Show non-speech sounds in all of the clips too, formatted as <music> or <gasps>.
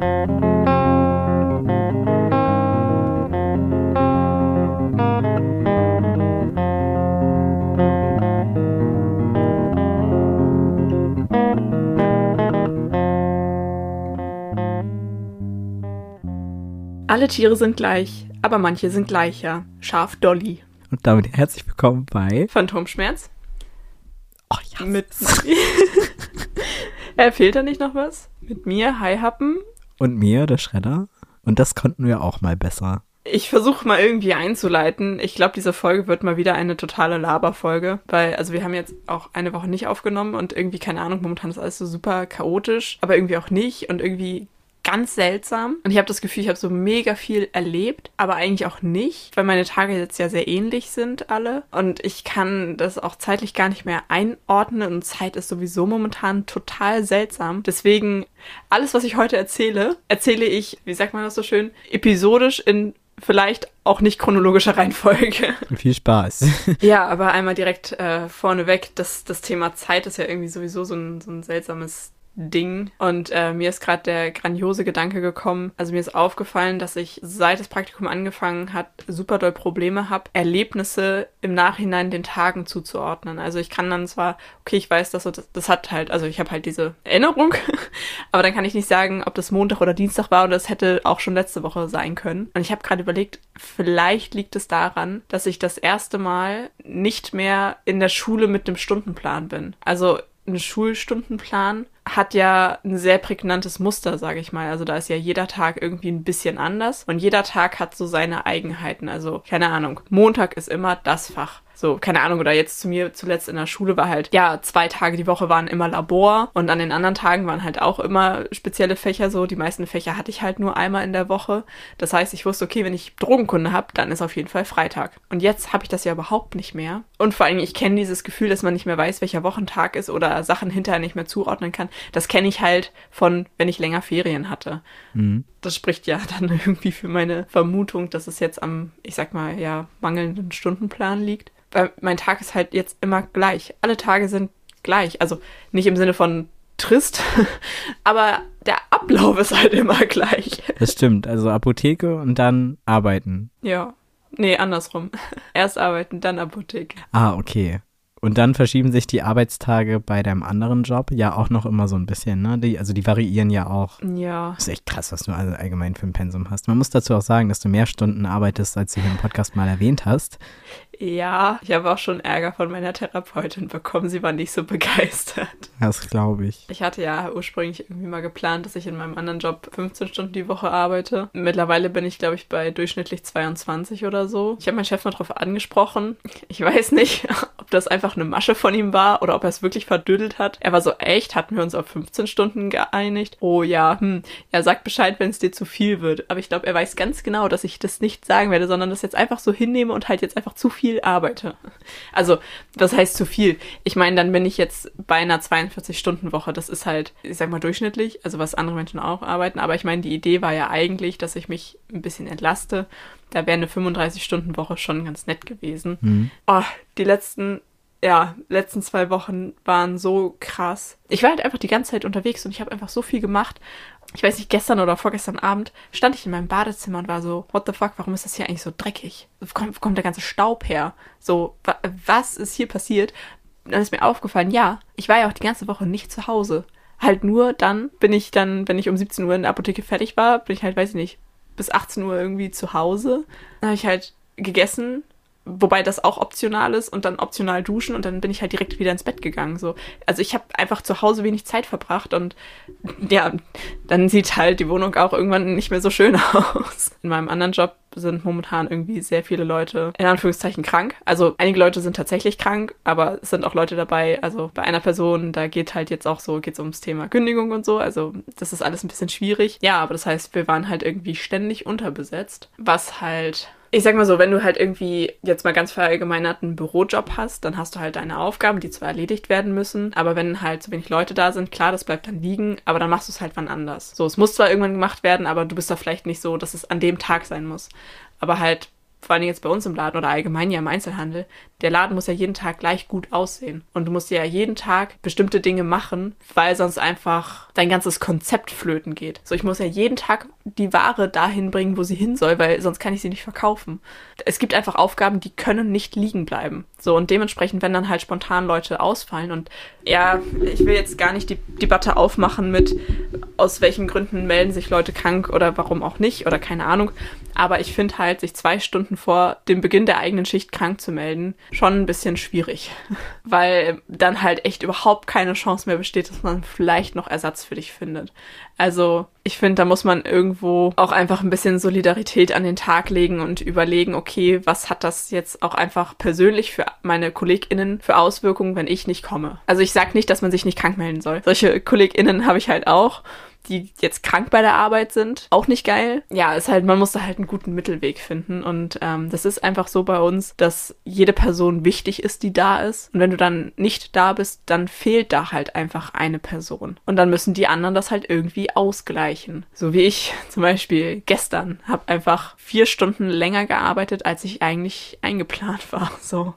Alle Tiere sind gleich, aber manche sind gleicher. Schaf Dolly. Und damit herzlich willkommen bei Phantomschmerz. Oh ja. Mit. <laughs> äh, fehlt da nicht noch was? Mit mir, Hi Happen. Und mir, der Schredder. Und das konnten wir auch mal besser. Ich versuche mal irgendwie einzuleiten. Ich glaube, diese Folge wird mal wieder eine totale Laberfolge, weil, also wir haben jetzt auch eine Woche nicht aufgenommen und irgendwie, keine Ahnung, momentan ist alles so super chaotisch, aber irgendwie auch nicht und irgendwie ganz seltsam. Und ich habe das Gefühl, ich habe so mega viel erlebt, aber eigentlich auch nicht, weil meine Tage jetzt ja sehr ähnlich sind alle. Und ich kann das auch zeitlich gar nicht mehr einordnen und Zeit ist sowieso momentan total seltsam. Deswegen, alles, was ich heute erzähle, erzähle ich, wie sagt man das so schön, episodisch in vielleicht auch nicht chronologischer Reihenfolge. <laughs> Viel Spaß. <laughs> ja, aber einmal direkt äh, vorneweg, das, das Thema Zeit ist ja irgendwie sowieso so ein, so ein seltsames Ding. Und äh, mir ist gerade der grandiose Gedanke gekommen. Also mir ist aufgefallen, dass ich seit das Praktikum angefangen hat, super doll Probleme habe, Erlebnisse im Nachhinein den Tagen zuzuordnen. Also ich kann dann zwar, okay, ich weiß, dass das, das hat halt, also ich habe halt diese Erinnerung, <laughs> aber dann kann ich nicht sagen, ob das Montag oder Dienstag war oder es hätte auch schon letzte Woche sein können. Und ich habe gerade überlegt, vielleicht liegt es daran, dass ich das erste Mal nicht mehr in der Schule mit dem Stundenplan bin. Also ein Schulstundenplan hat ja ein sehr prägnantes Muster, sage ich mal. Also da ist ja jeder Tag irgendwie ein bisschen anders und jeder Tag hat so seine Eigenheiten. Also keine Ahnung, Montag ist immer das Fach. So, keine Ahnung, oder jetzt zu mir zuletzt in der Schule war halt, ja, zwei Tage die Woche waren immer Labor und an den anderen Tagen waren halt auch immer spezielle Fächer so. Die meisten Fächer hatte ich halt nur einmal in der Woche. Das heißt, ich wusste, okay, wenn ich Drogenkunde habe, dann ist auf jeden Fall Freitag. Und jetzt habe ich das ja überhaupt nicht mehr. Und vor allem, ich kenne dieses Gefühl, dass man nicht mehr weiß, welcher Wochentag ist oder Sachen hinterher nicht mehr zuordnen kann. Das kenne ich halt von, wenn ich länger Ferien hatte. Mhm. Das spricht ja <laughs> dann irgendwie für meine Vermutung, dass es jetzt am, ich sag mal, ja, mangelnden Stundenplan liegt weil mein Tag ist halt jetzt immer gleich. Alle Tage sind gleich. Also nicht im Sinne von trist, <laughs> aber der Ablauf ist halt immer gleich. Das stimmt. Also Apotheke und dann arbeiten. Ja. Nee, andersrum. <laughs> Erst arbeiten, dann Apotheke. Ah, okay. Und dann verschieben sich die Arbeitstage bei deinem anderen Job ja auch noch immer so ein bisschen, ne? Die, also die variieren ja auch. Ja. Das ist echt krass, was du also allgemein für ein Pensum hast. Man muss dazu auch sagen, dass du mehr Stunden arbeitest, als du hier im Podcast mal erwähnt hast. Ja, ich habe auch schon Ärger von meiner Therapeutin bekommen. Sie war nicht so begeistert. Das glaube ich. Ich hatte ja ursprünglich irgendwie mal geplant, dass ich in meinem anderen Job 15 Stunden die Woche arbeite. Mittlerweile bin ich, glaube ich, bei durchschnittlich 22 oder so. Ich habe meinen Chef mal darauf angesprochen. Ich weiß nicht, <laughs> ob das einfach eine Masche von ihm war oder ob er es wirklich verdüdelt hat. Er war so, echt, hatten wir uns auf 15 Stunden geeinigt? Oh ja, hm. Er sagt Bescheid, wenn es dir zu viel wird. Aber ich glaube, er weiß ganz genau, dass ich das nicht sagen werde, sondern das jetzt einfach so hinnehme und halt jetzt einfach zu viel arbeite. Also, was heißt zu viel? Ich meine, dann bin ich jetzt bei einer 42-Stunden-Woche. Das ist halt, ich sag mal, durchschnittlich, also was andere Menschen auch arbeiten. Aber ich meine, die Idee war ja eigentlich, dass ich mich ein bisschen entlaste. Da wäre eine 35-Stunden-Woche schon ganz nett gewesen. Mhm. Oh, die letzten ja, letzten zwei Wochen waren so krass. Ich war halt einfach die ganze Zeit unterwegs und ich habe einfach so viel gemacht ich weiß nicht, gestern oder vorgestern Abend stand ich in meinem Badezimmer und war so, what the fuck, warum ist das hier eigentlich so dreckig? Wo kommt, wo kommt der ganze Staub her? So, wa was ist hier passiert? dann ist mir aufgefallen, ja, ich war ja auch die ganze Woche nicht zu Hause. Halt nur dann bin ich dann, wenn ich um 17 Uhr in der Apotheke fertig war, bin ich halt, weiß ich nicht, bis 18 Uhr irgendwie zu Hause. Dann habe ich halt gegessen, wobei das auch optional ist und dann optional duschen und dann bin ich halt direkt wieder ins Bett gegangen. So, also ich habe einfach zu Hause wenig Zeit verbracht und ja, dann sieht halt die Wohnung auch irgendwann nicht mehr so schön <laughs> aus. In meinem anderen Job sind momentan irgendwie sehr viele Leute in Anführungszeichen krank. Also einige Leute sind tatsächlich krank, aber es sind auch Leute dabei. Also bei einer Person, da geht halt jetzt auch so, geht es ums Thema Kündigung und so. Also das ist alles ein bisschen schwierig. Ja, aber das heißt, wir waren halt irgendwie ständig unterbesetzt, was halt ich sag mal so, wenn du halt irgendwie jetzt mal ganz verallgemeinert einen Bürojob hast, dann hast du halt deine Aufgaben, die zwar erledigt werden müssen, aber wenn halt so wenig Leute da sind, klar, das bleibt dann liegen, aber dann machst du es halt wann anders. So, es muss zwar irgendwann gemacht werden, aber du bist da vielleicht nicht so, dass es an dem Tag sein muss. Aber halt vor allem jetzt bei uns im Laden oder allgemein ja im Einzelhandel, der Laden muss ja jeden Tag gleich gut aussehen. Und du musst ja jeden Tag bestimmte Dinge machen, weil sonst einfach dein ganzes Konzept flöten geht. So, ich muss ja jeden Tag die Ware dahin bringen, wo sie hin soll, weil sonst kann ich sie nicht verkaufen. Es gibt einfach Aufgaben, die können nicht liegen bleiben. So, und dementsprechend, wenn dann halt spontan Leute ausfallen und ja, ich will jetzt gar nicht die Debatte aufmachen mit, aus welchen Gründen melden sich Leute krank oder warum auch nicht oder keine Ahnung. Aber ich finde halt, sich zwei Stunden vor dem Beginn der eigenen Schicht krank zu melden, schon ein bisschen schwierig. <laughs> Weil dann halt echt überhaupt keine Chance mehr besteht, dass man vielleicht noch Ersatz für dich findet. Also ich finde, da muss man irgendwo auch einfach ein bisschen Solidarität an den Tag legen und überlegen, okay, was hat das jetzt auch einfach persönlich für meine KollegInnen für Auswirkungen, wenn ich nicht komme. Also ich sage nicht, dass man sich nicht krank melden soll. Solche KollegInnen habe ich halt auch die jetzt krank bei der Arbeit sind. Auch nicht geil. Ja, ist halt, man muss da halt einen guten Mittelweg finden. Und ähm, das ist einfach so bei uns, dass jede Person wichtig ist, die da ist. Und wenn du dann nicht da bist, dann fehlt da halt einfach eine Person. Und dann müssen die anderen das halt irgendwie ausgleichen. So wie ich <laughs> zum Beispiel gestern habe einfach vier Stunden länger gearbeitet, als ich eigentlich eingeplant war. <laughs> So,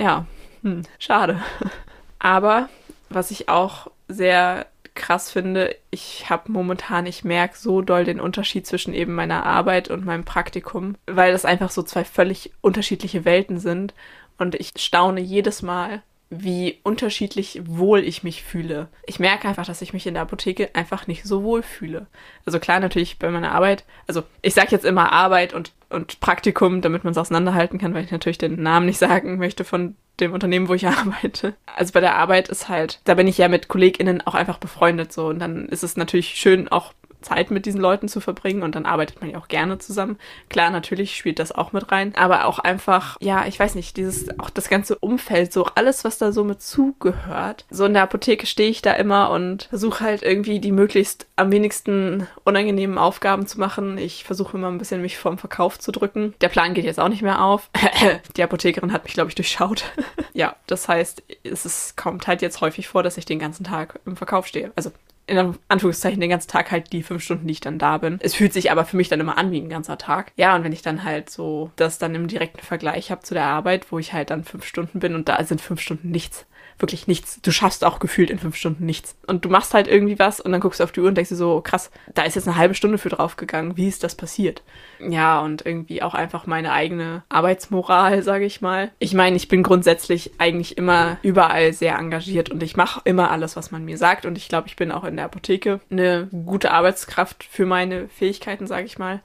ja, hm, schade. <laughs> Aber was ich auch sehr krass finde, ich habe momentan, ich merke so doll den Unterschied zwischen eben meiner Arbeit und meinem Praktikum, weil das einfach so zwei völlig unterschiedliche Welten sind. Und ich staune jedes Mal, wie unterschiedlich wohl ich mich fühle. Ich merke einfach, dass ich mich in der Apotheke einfach nicht so wohl fühle. Also klar, natürlich bei meiner Arbeit, also ich sage jetzt immer Arbeit und, und Praktikum, damit man es auseinanderhalten kann, weil ich natürlich den Namen nicht sagen möchte von dem Unternehmen, wo ich <laughs> arbeite. Also bei der Arbeit ist halt, da bin ich ja mit KollegInnen auch einfach befreundet so und dann ist es natürlich schön, auch Zeit mit diesen Leuten zu verbringen und dann arbeitet man ja auch gerne zusammen. Klar, natürlich spielt das auch mit rein, aber auch einfach, ja, ich weiß nicht, dieses, auch das ganze Umfeld, so alles, was da so mit zugehört. So in der Apotheke stehe ich da immer und versuche halt irgendwie die möglichst am wenigsten unangenehmen Aufgaben zu machen. Ich versuche immer ein bisschen mich vorm Verkauf zu drücken. Der Plan geht jetzt auch nicht mehr auf. <clears throat> die Apothekerin hat mich, glaube ich, durchschaut. <laughs> ja, das heißt, es ist, kommt halt jetzt häufig vor, dass ich den ganzen Tag im Verkauf stehe. Also in Anführungszeichen den ganzen Tag halt die fünf Stunden, die ich dann da bin. Es fühlt sich aber für mich dann immer an wie ein ganzer Tag. Ja, und wenn ich dann halt so das dann im direkten Vergleich habe zu der Arbeit, wo ich halt dann fünf Stunden bin und da sind fünf Stunden nichts wirklich nichts. Du schaffst auch gefühlt in fünf Stunden nichts. Und du machst halt irgendwie was und dann guckst du auf die Uhr und denkst dir so, krass, da ist jetzt eine halbe Stunde für draufgegangen. Wie ist das passiert? Ja, und irgendwie auch einfach meine eigene Arbeitsmoral, sage ich mal. Ich meine, ich bin grundsätzlich eigentlich immer überall sehr engagiert und ich mache immer alles, was man mir sagt. Und ich glaube, ich bin auch in der Apotheke eine gute Arbeitskraft für meine Fähigkeiten, sage ich mal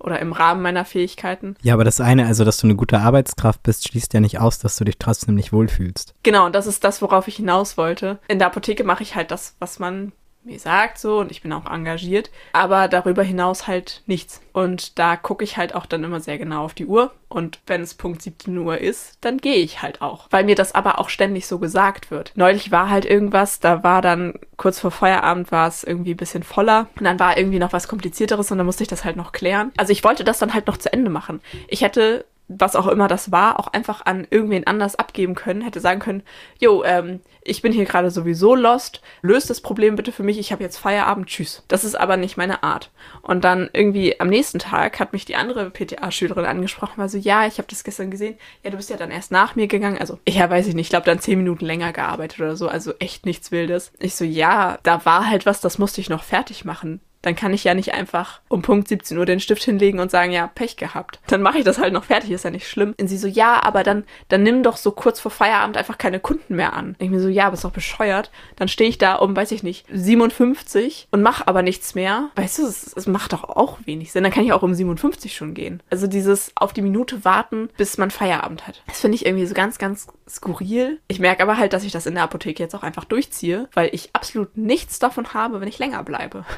oder im Rahmen meiner Fähigkeiten. Ja, aber das eine, also dass du eine gute Arbeitskraft bist, schließt ja nicht aus, dass du dich trotzdem nicht wohlfühlst. Genau, und das ist das, worauf ich hinaus wollte. In der Apotheke mache ich halt das, was man mir sagt so und ich bin auch engagiert, aber darüber hinaus halt nichts. Und da gucke ich halt auch dann immer sehr genau auf die Uhr und wenn es Punkt 17 Uhr ist, dann gehe ich halt auch, weil mir das aber auch ständig so gesagt wird. Neulich war halt irgendwas, da war dann kurz vor Feierabend war es irgendwie ein bisschen voller und dann war irgendwie noch was komplizierteres und dann musste ich das halt noch klären. Also ich wollte das dann halt noch zu Ende machen. Ich hätte was auch immer das war, auch einfach an irgendwen anders abgeben können, hätte sagen können, jo, ähm, ich bin hier gerade sowieso lost, löst das Problem bitte für mich, ich habe jetzt Feierabend, tschüss. Das ist aber nicht meine Art. Und dann irgendwie am nächsten Tag hat mich die andere PTA-Schülerin angesprochen, war so, ja, ich habe das gestern gesehen, ja, du bist ja dann erst nach mir gegangen, also ja, weiß ich nicht, ich glaube dann zehn Minuten länger gearbeitet oder so, also echt nichts Wildes. Ich so, ja, da war halt was, das musste ich noch fertig machen dann kann ich ja nicht einfach um Punkt 17 Uhr den Stift hinlegen und sagen, ja, Pech gehabt. Dann mache ich das halt noch fertig, ist ja nicht schlimm. Und sie so, ja, aber dann, dann nimm doch so kurz vor Feierabend einfach keine Kunden mehr an. Ich mir so, ja, aber ist doch bescheuert. Dann stehe ich da um, weiß ich nicht, 57 und mache aber nichts mehr. Weißt du, es, es macht doch auch wenig Sinn. Dann kann ich auch um 57 schon gehen. Also dieses auf die Minute warten, bis man Feierabend hat. Das finde ich irgendwie so ganz, ganz skurril. Ich merke aber halt, dass ich das in der Apotheke jetzt auch einfach durchziehe, weil ich absolut nichts davon habe, wenn ich länger bleibe. <laughs>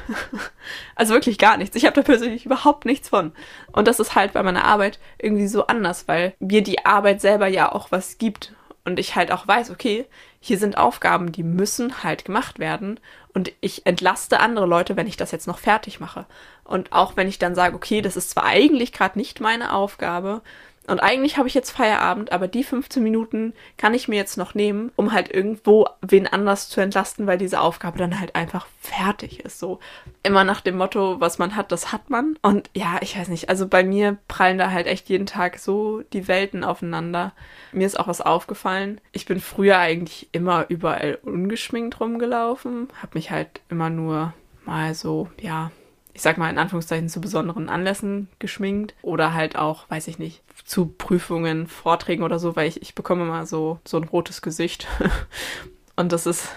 Also wirklich gar nichts. Ich habe da persönlich überhaupt nichts von. Und das ist halt bei meiner Arbeit irgendwie so anders, weil mir die Arbeit selber ja auch was gibt. Und ich halt auch weiß, okay, hier sind Aufgaben, die müssen halt gemacht werden. Und ich entlaste andere Leute, wenn ich das jetzt noch fertig mache. Und auch wenn ich dann sage, okay, das ist zwar eigentlich gerade nicht meine Aufgabe, Und eigentlich habe ich jetzt Feierabend, aber die 15 Minuten kann ich mir jetzt noch nehmen, um halt irgendwo wen anders zu entlasten, weil diese Aufgabe dann halt einfach fertig ist. So immer nach dem Motto, was man hat, das hat man. Und ja, ich weiß nicht, also bei mir prallen da halt echt jeden Tag so die Welten aufeinander. Mir ist auch was aufgefallen. Ich bin früher eigentlich immer überall ungeschminkt rumgelaufen, habe mich halt immer nur mal so, ja, ich sag mal in Anführungszeichen zu besonderen Anlässen geschminkt oder halt auch, weiß ich nicht, zu Prüfungen, Vorträgen oder so, weil ich, ich bekomme mal so, so ein rotes Gesicht. <laughs> Und das ist,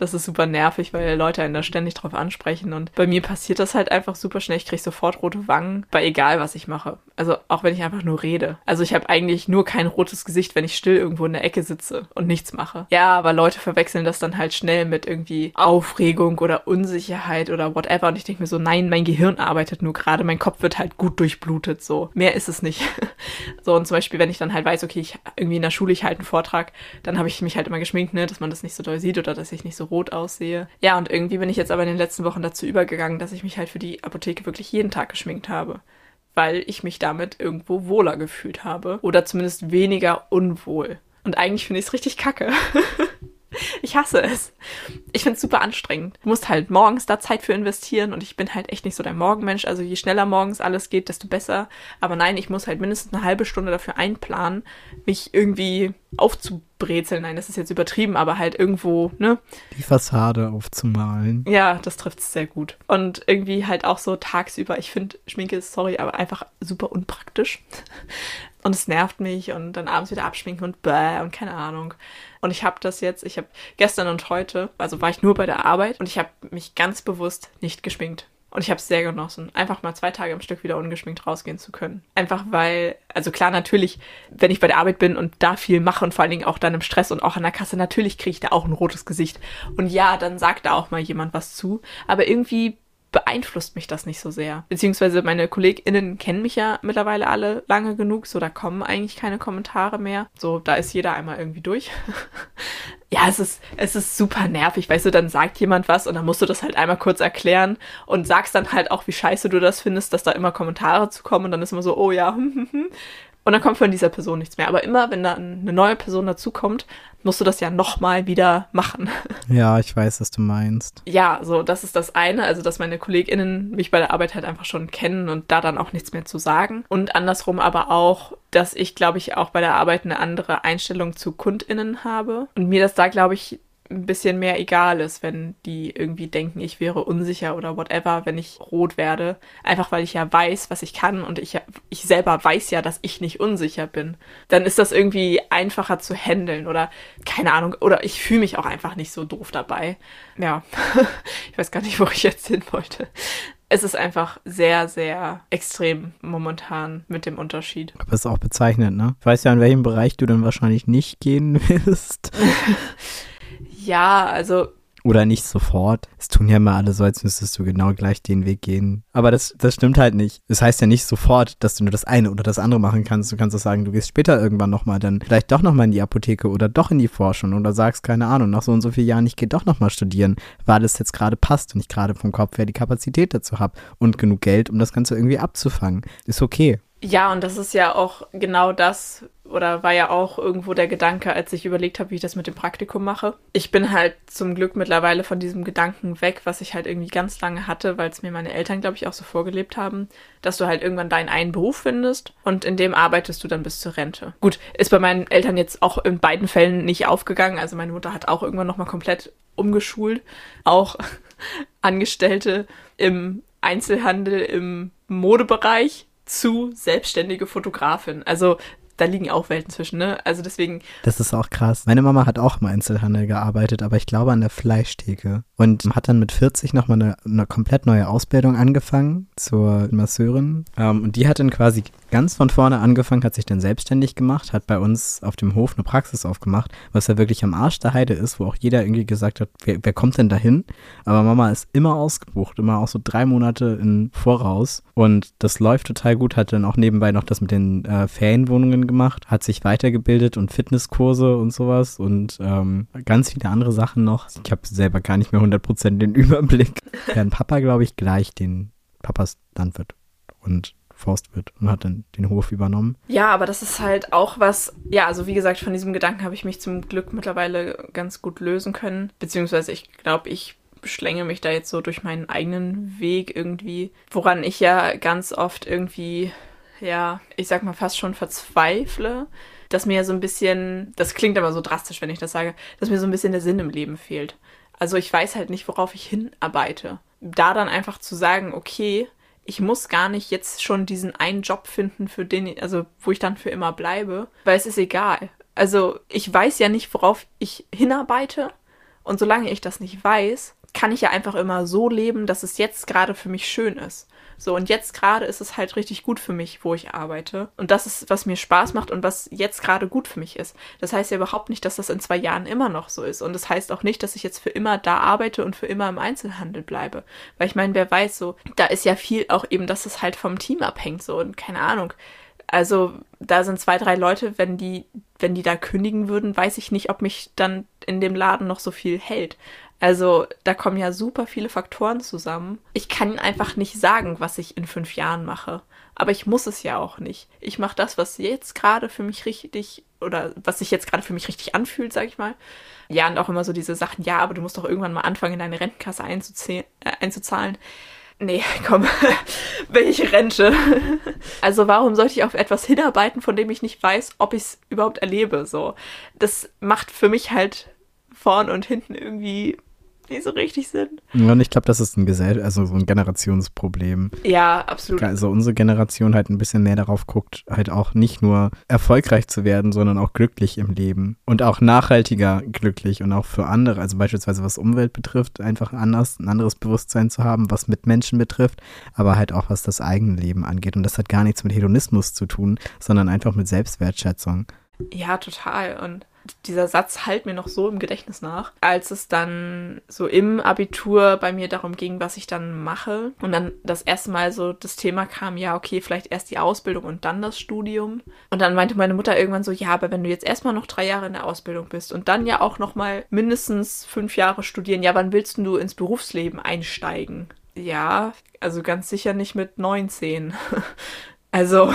das ist super nervig, weil Leute einen da ständig drauf ansprechen. Und bei mir passiert das halt einfach super schnell. Ich kriege sofort rote Wangen, bei egal, was ich mache. Also auch wenn ich einfach nur rede. Also ich habe eigentlich nur kein rotes Gesicht, wenn ich still irgendwo in der Ecke sitze und nichts mache. Ja, aber Leute verwechseln das dann halt schnell mit irgendwie Aufregung oder Unsicherheit oder whatever. Und ich denke mir so, nein, mein Gehirn arbeitet nur gerade. Mein Kopf wird halt gut durchblutet. So, mehr ist es nicht. <laughs> so, und zum Beispiel, wenn ich dann halt weiß, okay, ich irgendwie in der Schule, ich halte einen Vortrag, dann habe ich mich halt immer geschminkt, ne, dass man das nicht so doll sieht oder dass ich nicht so rot aussehe. Ja, und irgendwie bin ich jetzt aber in den letzten Wochen dazu übergegangen, dass ich mich halt für die Apotheke wirklich jeden Tag geschminkt habe. Weil ich mich damit irgendwo wohler gefühlt habe. Oder zumindest weniger unwohl. Und eigentlich finde ich es richtig kacke. <laughs> Ich hasse es. Ich finde es super anstrengend. Du musst halt morgens da Zeit für investieren und ich bin halt echt nicht so der Morgenmensch. Also je schneller morgens alles geht, desto besser. Aber nein, ich muss halt mindestens eine halbe Stunde dafür einplanen, mich irgendwie aufzubrezeln. Nein, das ist jetzt übertrieben, aber halt irgendwo, ne? Die Fassade aufzumalen. Ja, das trifft es sehr gut. Und irgendwie halt auch so tagsüber. Ich finde Schminke ist, sorry, aber einfach super unpraktisch. Und es nervt mich und dann abends wieder abschminken und bäh und keine Ahnung. Und ich habe das jetzt, ich habe gestern und heute, also war ich nur bei der Arbeit und ich habe mich ganz bewusst nicht geschminkt. Und ich habe es sehr genossen, einfach mal zwei Tage am Stück wieder ungeschminkt rausgehen zu können. Einfach weil, also klar, natürlich, wenn ich bei der Arbeit bin und da viel mache und vor allen Dingen auch dann im Stress und auch an der Kasse, natürlich kriege ich da auch ein rotes Gesicht. Und ja, dann sagt da auch mal jemand was zu. Aber irgendwie beeinflusst mich das nicht so sehr. Beziehungsweise meine KollegInnen kennen mich ja mittlerweile alle lange genug, so da kommen eigentlich keine Kommentare mehr. So, da ist jeder einmal irgendwie durch. <laughs> ja, es ist, es ist super nervig, weißt du, dann sagt jemand was und dann musst du das halt einmal kurz erklären und sagst dann halt auch, wie scheiße du das findest, dass da immer Kommentare zu kommen und dann ist immer so, oh ja, <laughs> und dann kommt von dieser Person nichts mehr. Aber immer, wenn da eine neue Person dazukommt, musst du das ja nochmal wieder machen. <laughs> Ja, ich weiß, was du meinst. Ja, so, das ist das eine. Also, dass meine KollegInnen mich bei der Arbeit halt einfach schon kennen und da dann auch nichts mehr zu sagen. Und andersrum aber auch, dass ich, glaube ich, auch bei der Arbeit eine andere Einstellung zu KundInnen habe. Und mir das da, glaube ich, ein bisschen mehr egal ist, wenn die irgendwie denken, ich wäre unsicher oder whatever, wenn ich rot werde. Einfach weil ich ja weiß, was ich kann und ich, ich selber weiß ja, dass ich nicht unsicher bin. Dann ist das irgendwie einfacher zu handeln oder keine Ahnung, oder ich fühle mich auch einfach nicht so doof dabei. Ja, <laughs> ich weiß gar nicht, wo ich jetzt hin wollte es ist einfach sehr, sehr extrem momentan mit dem Unterschied. Aber es ist auch bezeichnet, ne? Ich weiß ja, in welchem Bereich du dann wahrscheinlich nicht gehen <laughs> wirst. <laughs> Ja, also. Oder nicht sofort. Es tun ja immer alle so, als müsstest du genau gleich den Weg gehen. Aber das, das stimmt halt nicht. Es das heißt ja nicht sofort, dass du nur das eine oder das andere machen kannst. Du kannst auch sagen, du gehst später irgendwann nochmal dann vielleicht doch nochmal in die Apotheke oder doch in die Forschung oder sagst, keine Ahnung, nach so und so vielen Jahren, ich gehe doch nochmal studieren, weil es jetzt gerade passt und ich gerade vom Kopf her die Kapazität dazu habe und genug Geld, um das Ganze irgendwie abzufangen. Ist okay. Ja, und das ist ja auch genau das, oder war ja auch irgendwo der Gedanke, als ich überlegt habe, wie ich das mit dem Praktikum mache. Ich bin halt zum Glück mittlerweile von diesem Gedanken weg, was ich halt irgendwie ganz lange hatte, weil es mir meine Eltern, glaube ich, auch so vorgelebt haben, dass du halt irgendwann deinen einen Beruf findest und in dem arbeitest du dann bis zur Rente. Gut, ist bei meinen Eltern jetzt auch in beiden Fällen nicht aufgegangen. Also meine Mutter hat auch irgendwann nochmal komplett umgeschult. Auch <laughs> Angestellte im Einzelhandel, im Modebereich zu selbstständige Fotografin. Also da liegen auch Welten zwischen, ne? Also deswegen. Das ist auch krass. Meine Mama hat auch im Einzelhandel gearbeitet, aber ich glaube an der Fleischtheke. Und hat dann mit 40 nochmal eine, eine komplett neue Ausbildung angefangen zur Masseurin. Ähm, und die hat dann quasi ganz von vorne angefangen, hat sich dann selbstständig gemacht, hat bei uns auf dem Hof eine Praxis aufgemacht, was ja wirklich am Arsch der Heide ist, wo auch jeder irgendwie gesagt hat, wer, wer kommt denn dahin? Aber Mama ist immer ausgebucht, immer auch so drei Monate im Voraus. Und das läuft total gut, hat dann auch nebenbei noch das mit den äh, Ferienwohnungen gemacht, hat sich weitergebildet und Fitnesskurse und sowas und ähm, ganz viele andere Sachen noch. Ich habe selber gar nicht mehr 100% den <laughs> Überblick. Deren Papa, glaube ich, gleich den Papas Landwirt. Und Forstwirt und hat dann den Hof übernommen. Ja, aber das ist halt auch was, ja, also wie gesagt, von diesem Gedanken habe ich mich zum Glück mittlerweile ganz gut lösen können. Beziehungsweise ich glaube, ich schlänge mich da jetzt so durch meinen eigenen Weg irgendwie, woran ich ja ganz oft irgendwie, ja, ich sag mal fast schon verzweifle, dass mir so ein bisschen, das klingt aber so drastisch, wenn ich das sage, dass mir so ein bisschen der Sinn im Leben fehlt. Also ich weiß halt nicht, worauf ich hinarbeite. Da dann einfach zu sagen, okay, ich muss gar nicht jetzt schon diesen einen Job finden, für den, also wo ich dann für immer bleibe, weil es ist egal. Also ich weiß ja nicht, worauf ich hinarbeite. Und solange ich das nicht weiß, kann ich ja einfach immer so leben, dass es jetzt gerade für mich schön ist. So, und jetzt gerade ist es halt richtig gut für mich, wo ich arbeite. Und das ist, was mir Spaß macht und was jetzt gerade gut für mich ist. Das heißt ja überhaupt nicht, dass das in zwei Jahren immer noch so ist. Und das heißt auch nicht, dass ich jetzt für immer da arbeite und für immer im Einzelhandel bleibe. Weil ich meine, wer weiß so, da ist ja viel auch eben, dass es halt vom Team abhängt, so, und keine Ahnung. Also, da sind zwei, drei Leute, wenn die, wenn die da kündigen würden, weiß ich nicht, ob mich dann in dem Laden noch so viel hält. Also da kommen ja super viele Faktoren zusammen. Ich kann einfach nicht sagen, was ich in fünf Jahren mache. Aber ich muss es ja auch nicht. Ich mache das, was jetzt gerade für mich richtig oder was sich jetzt gerade für mich richtig anfühlt, sag ich mal. Ja, und auch immer so diese Sachen, ja, aber du musst doch irgendwann mal anfangen, in deine Rentenkasse äh, einzuzahlen. Nee, <laughs> komm, <laughs> welche Rente? <laughs> also warum sollte ich auf etwas hinarbeiten, von dem ich nicht weiß, ob ich es überhaupt erlebe? So, das macht für mich halt vorn und hinten irgendwie nicht so richtig sind. Ja, und ich glaube, das ist ein Gesell also so ein Generationsproblem. Ja, absolut. Also unsere Generation halt ein bisschen mehr darauf guckt, halt auch nicht nur erfolgreich zu werden, sondern auch glücklich im Leben und auch nachhaltiger glücklich und auch für andere, also beispielsweise was Umwelt betrifft, einfach anders, ein anderes Bewusstsein zu haben, was mit Menschen betrifft, aber halt auch was das eigene Leben angeht. Und das hat gar nichts mit Hedonismus zu tun, sondern einfach mit Selbstwertschätzung. Ja, total. Und dieser Satz halt mir noch so im Gedächtnis nach, als es dann so im Abitur bei mir darum ging, was ich dann mache. Und dann das erste Mal so das Thema kam, ja, okay, vielleicht erst die Ausbildung und dann das Studium. Und dann meinte meine Mutter irgendwann so, ja, aber wenn du jetzt erstmal noch drei Jahre in der Ausbildung bist und dann ja auch noch mal mindestens fünf Jahre studieren, ja, wann willst du ins Berufsleben einsteigen? Ja, also ganz sicher nicht mit 19. <laughs> Also,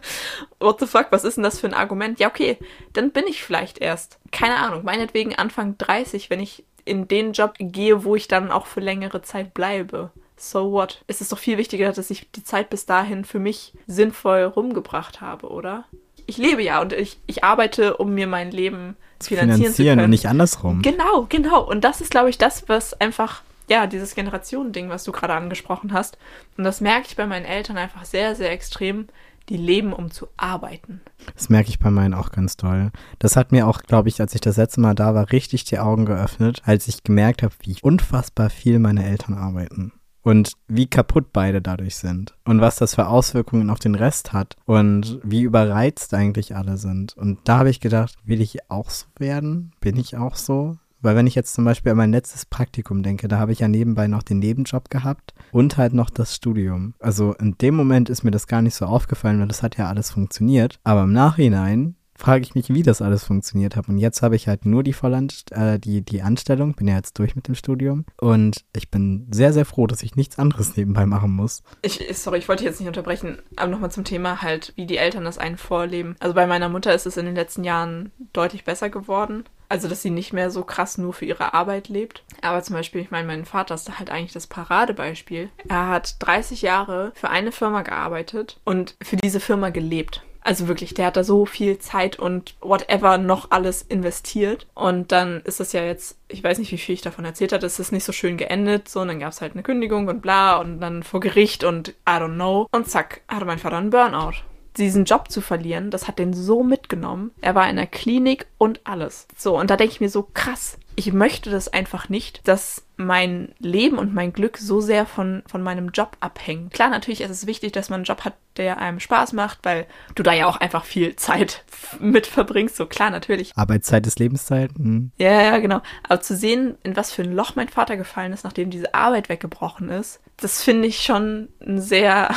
<laughs> what the fuck, was ist denn das für ein Argument? Ja, okay, dann bin ich vielleicht erst, keine Ahnung, meinetwegen Anfang 30, wenn ich in den Job gehe, wo ich dann auch für längere Zeit bleibe. So what? Es ist doch viel wichtiger, dass ich die Zeit bis dahin für mich sinnvoll rumgebracht habe, oder? Ich lebe ja und ich, ich arbeite, um mir mein Leben zu finanzieren, finanzieren zu können. und nicht andersrum. Genau, genau. Und das ist, glaube ich, das, was einfach ja, dieses Generationending, was du gerade angesprochen hast. Und das merke ich bei meinen Eltern einfach sehr, sehr extrem. Die leben, um zu arbeiten. Das merke ich bei meinen auch ganz toll. Das hat mir auch, glaube ich, als ich das letzte Mal da war, richtig die Augen geöffnet, als ich gemerkt habe, wie unfassbar viel meine Eltern arbeiten. Und wie kaputt beide dadurch sind. Und was das für Auswirkungen auf den Rest hat. Und wie überreizt eigentlich alle sind. Und da habe ich gedacht, will ich auch so werden? Bin ich auch so? Weil wenn ich jetzt zum Beispiel an mein letztes Praktikum denke, da habe ich ja nebenbei noch den Nebenjob gehabt und halt noch das Studium. Also in dem Moment ist mir das gar nicht so aufgefallen, weil das hat ja alles funktioniert. Aber im Nachhinein frage ich mich, wie das alles funktioniert hat. Und jetzt habe ich halt nur die Vollanst äh, die, die Anstellung, bin ja jetzt durch mit dem Studium. Und ich bin sehr, sehr froh, dass ich nichts anderes nebenbei machen muss. Ich, sorry, ich wollte jetzt nicht unterbrechen, aber nochmal zum Thema halt, wie die Eltern das einen vorleben. Also bei meiner Mutter ist es in den letzten Jahren deutlich besser geworden. Also, dass sie nicht mehr so krass nur für ihre Arbeit lebt. Aber zum Beispiel, ich meine, mein Vater ist da halt eigentlich das Paradebeispiel. Er hat 30 Jahre für eine Firma gearbeitet und für diese Firma gelebt. Also wirklich, der hat da so viel Zeit und whatever noch alles investiert. Und dann ist es ja jetzt, ich weiß nicht, wie viel ich davon erzählt habe, es ist nicht so schön geendet. So, und dann gab es halt eine Kündigung und bla und dann vor Gericht und I don't know. Und zack, hatte mein Vater einen Burnout diesen Job zu verlieren, das hat den so mitgenommen. Er war in der Klinik und alles. So, und da denke ich mir so, krass, ich möchte das einfach nicht, dass mein Leben und mein Glück so sehr von, von meinem Job abhängen. Klar, natürlich ist es wichtig, dass man einen Job hat, der einem Spaß macht, weil du da ja auch einfach viel Zeit <laughs> mit verbringst. So klar, natürlich. Arbeitszeit ist Lebenszeit. Mhm. Ja, ja, genau. Aber zu sehen, in was für ein Loch mein Vater gefallen ist, nachdem diese Arbeit weggebrochen ist, das finde ich schon ein sehr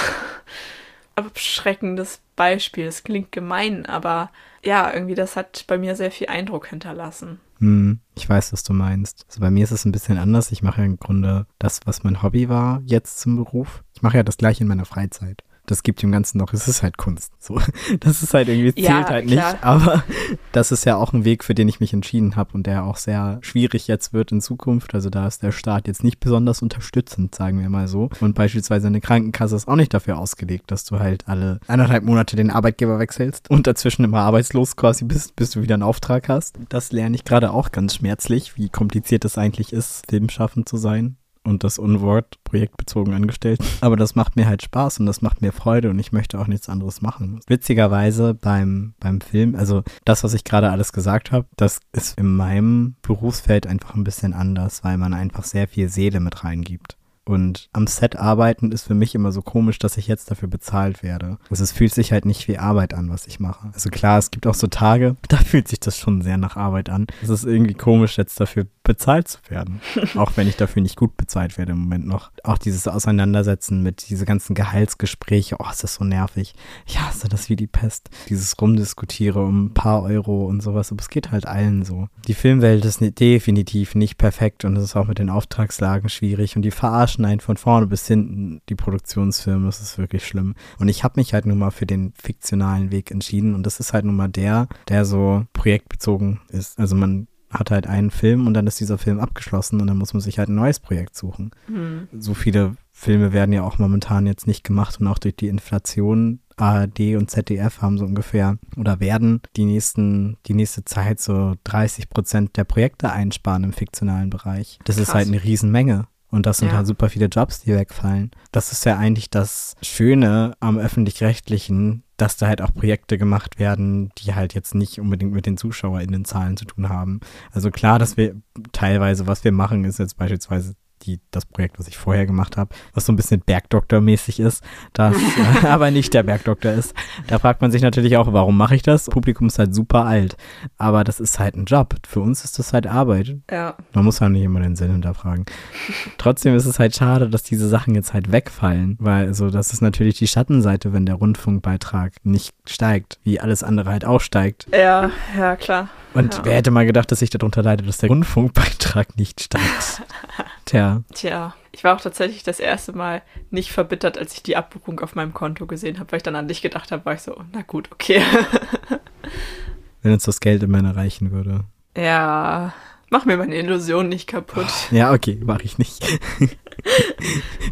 abschreckendes Beispiel. Es klingt gemein, aber ja, irgendwie das hat bei mir sehr viel Eindruck hinterlassen. Hm, ich weiß, was du meinst. Also bei mir ist es ein bisschen anders. Ich mache ja im Grunde das, was mein Hobby war, jetzt zum Beruf. Ich mache ja das gleiche in meiner Freizeit. Das gibt dem Ganzen noch, es ist halt Kunst. So, <laughs> das ist halt irgendwie, zählt Ja, halt klar. nicht, aber das ist ja auch ein Weg, für den ich mich entschieden habe und der auch sehr schwierig jetzt wird in Zukunft. Also da ist der Staat jetzt nicht besonders unterstützend, sagen wir mal so. Und beispielsweise eine Krankenkasse ist auch nicht dafür ausgelegt, dass du halt alle anderthalb Monate den Arbeitgeber wechselst und dazwischen immer arbeitslos quasi bist, bis du wieder einen Auftrag hast. Das lerne ich gerade auch ganz schmerzlich, wie kompliziert es eigentlich ist, filmschaffend zu sein und das Unwort projektbezogen angestellt. <laughs> Aber das macht mir halt Spaß und das macht mir Freude und ich möchte auch nichts anderes machen. Witzigerweise beim, beim Film, also das, was ich gerade alles gesagt habe, das ist in meinem Berufsfeld einfach ein bisschen anders, weil man einfach sehr viel Seele mit reingibt. Und am Set arbeiten ist für mich immer so komisch, dass ich jetzt dafür bezahlt werde. Also es fühlt sich halt nicht wie Arbeit an, was ich mache. Also klar, es gibt auch so Tage, <laughs> da fühlt sich das schon sehr nach Arbeit an. Es ist irgendwie komisch, jetzt dafür bezahlt zu werden. <laughs> auch wenn ich dafür nicht gut bezahlt werde im Moment noch. Auch dieses Auseinandersetzen mit diese ganzen Gehaltsgespräche, oh, ist das so nervig. Ich hasse das wie die Pest. Dieses Rumdiskutiere um ein paar Euro und sowas, aber es geht halt allen so. Die Filmwelt ist ni- definitiv nicht perfekt und es ist auch mit den Auftragslagen schwierig und die verarschen einen von vorne bis hinten, die Produktionsfirmen, das ist wirklich schlimm. Und ich habe mich halt nun mal für den fiktionalen Weg entschieden und das ist halt nun mal der, der so projektbezogen ist. Also man hat halt einen Film und dann ist dieser Film abgeschlossen und dann muss man sich halt ein neues Projekt suchen. Hm. So viele Filme werden ja auch momentan jetzt nicht gemacht und auch durch die Inflation ARD und ZDF haben so ungefähr oder werden die nächsten, die nächste Zeit so 30 Prozent der Projekte einsparen im fiktionalen Bereich. Das ist Krass. halt eine Riesenmenge. Und das sind Ja. halt super viele Jobs, die wegfallen. Das ist ja eigentlich das Schöne am öffentlich-rechtlichen, dass da halt auch Projekte gemacht werden, die halt jetzt nicht unbedingt mit den ZuschauerInnen-Zahlen zu tun haben. Also klar, dass wir teilweise, was wir machen, ist jetzt beispielsweise die, das Projekt, was ich vorher gemacht habe, was so ein bisschen Bergdoktor-mäßig ist, das äh, <laughs> aber nicht der Bergdoktor ist. Da fragt man sich natürlich auch, warum mache ich das? Das Publikum ist halt super alt. Aber das ist halt ein Job. Für uns ist das halt Arbeit. Ja. Man muss ja nicht immer den Sinn hinterfragen. <laughs> Trotzdem ist es halt schade, dass diese Sachen jetzt halt wegfallen, weil also das ist natürlich die Schattenseite, wenn der Rundfunkbeitrag nicht steigt, wie alles andere halt auch steigt. Ja, ja, klar. Und Ja. wer hätte mal gedacht, dass ich darunter leide, dass der Rundfunkbeitrag nicht steigt? <laughs> Tja, Tja, ich war auch tatsächlich das erste Mal nicht verbittert, als ich die Abbuchung auf meinem Konto gesehen habe, weil ich dann an dich gedacht habe, war ich so, na gut, okay. <laughs> wenn uns das Geld immerhin erreichen würde. ja, mach mir meine Illusion nicht kaputt. Ja, okay, mache ich nicht. <laughs>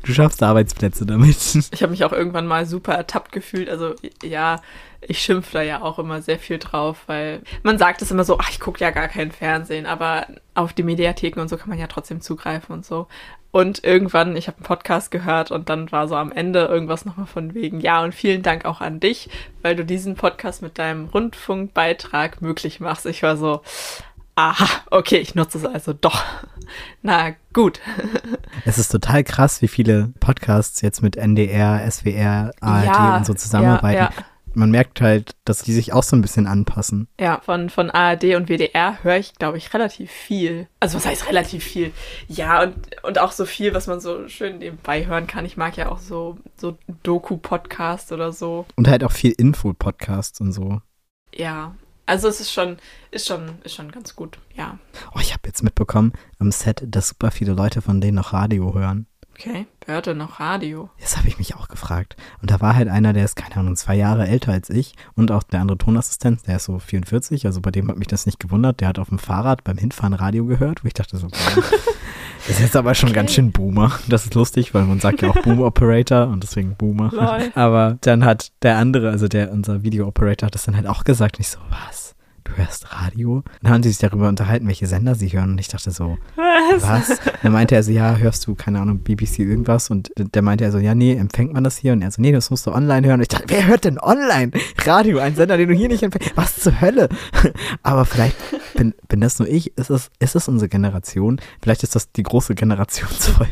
Du schaffst Arbeitsplätze damit. Ich habe mich auch irgendwann mal super ertappt gefühlt. Also ja, ich schimpfe da ja auch immer sehr viel drauf, weil man sagt es immer so, ach, ich gucke ja gar kein Fernsehen, aber auf die Mediatheken und so kann man ja trotzdem zugreifen und so. Und irgendwann, ich habe einen Podcast gehört und dann war so am Ende irgendwas nochmal von wegen, ja, und vielen Dank auch an dich, weil du diesen Podcast mit deinem Rundfunkbeitrag möglich machst. Ich war so, aha, okay, ich nutze es also doch. Na gut. <laughs> Es ist total krass, wie viele Podcasts jetzt mit NDR, SWR, ARD Ja, und so zusammenarbeiten. ja, Man merkt halt, dass die sich auch so ein bisschen anpassen. Ja, von, von ARD und WDR höre ich, glaube ich, relativ viel. Also was heißt relativ viel? Ja, und, und auch so viel, was man so schön nebenbei hören kann. Ich mag ja auch so, so Doku-Podcast oder so. Und halt auch viel Info-Podcasts und so. Ja, also es ist schon, ist schon, ist schon ganz gut. Ja, Oh, ich habe jetzt mitbekommen am Set, dass super viele Leute von denen noch Radio hören. okay. Wer hört denn noch Radio? Das habe ich mich auch gefragt. Und da war halt einer, der ist, keine Ahnung, zwei Jahre älter als ich. Und auch der andere Tonassistent, der ist so 44. Also bei dem hat mich das nicht gewundert. Der hat auf dem Fahrrad beim Hinfahren Radio gehört, wo ich dachte so, <laughs> wow, das ist jetzt aber schon ganz schön Boomer. Das ist lustig, weil man sagt ja auch Boom Operator und deswegen Boomer. Lol. Aber dann hat der andere, also der, unser Video Operator, hat das dann halt auch gesagt. Und ich so, was? Du hörst Radio? Dann haben sie sich darüber unterhalten, welche Sender sie hören. Und ich dachte so, Was? was? Dann meinte er so, ja, hörst du, keine Ahnung, BBC irgendwas? Und der meinte er so, ja, nee, empfängt man das hier? Und er so, nee, das musst du online hören. Und ich dachte, wer hört denn online? Radio, ein Sender, den du hier nicht empfängst. Was zur Hölle? Aber vielleicht bin, bin das nur ich. Ist es, ist es unsere Generation? Vielleicht ist das die große Generationsfolge.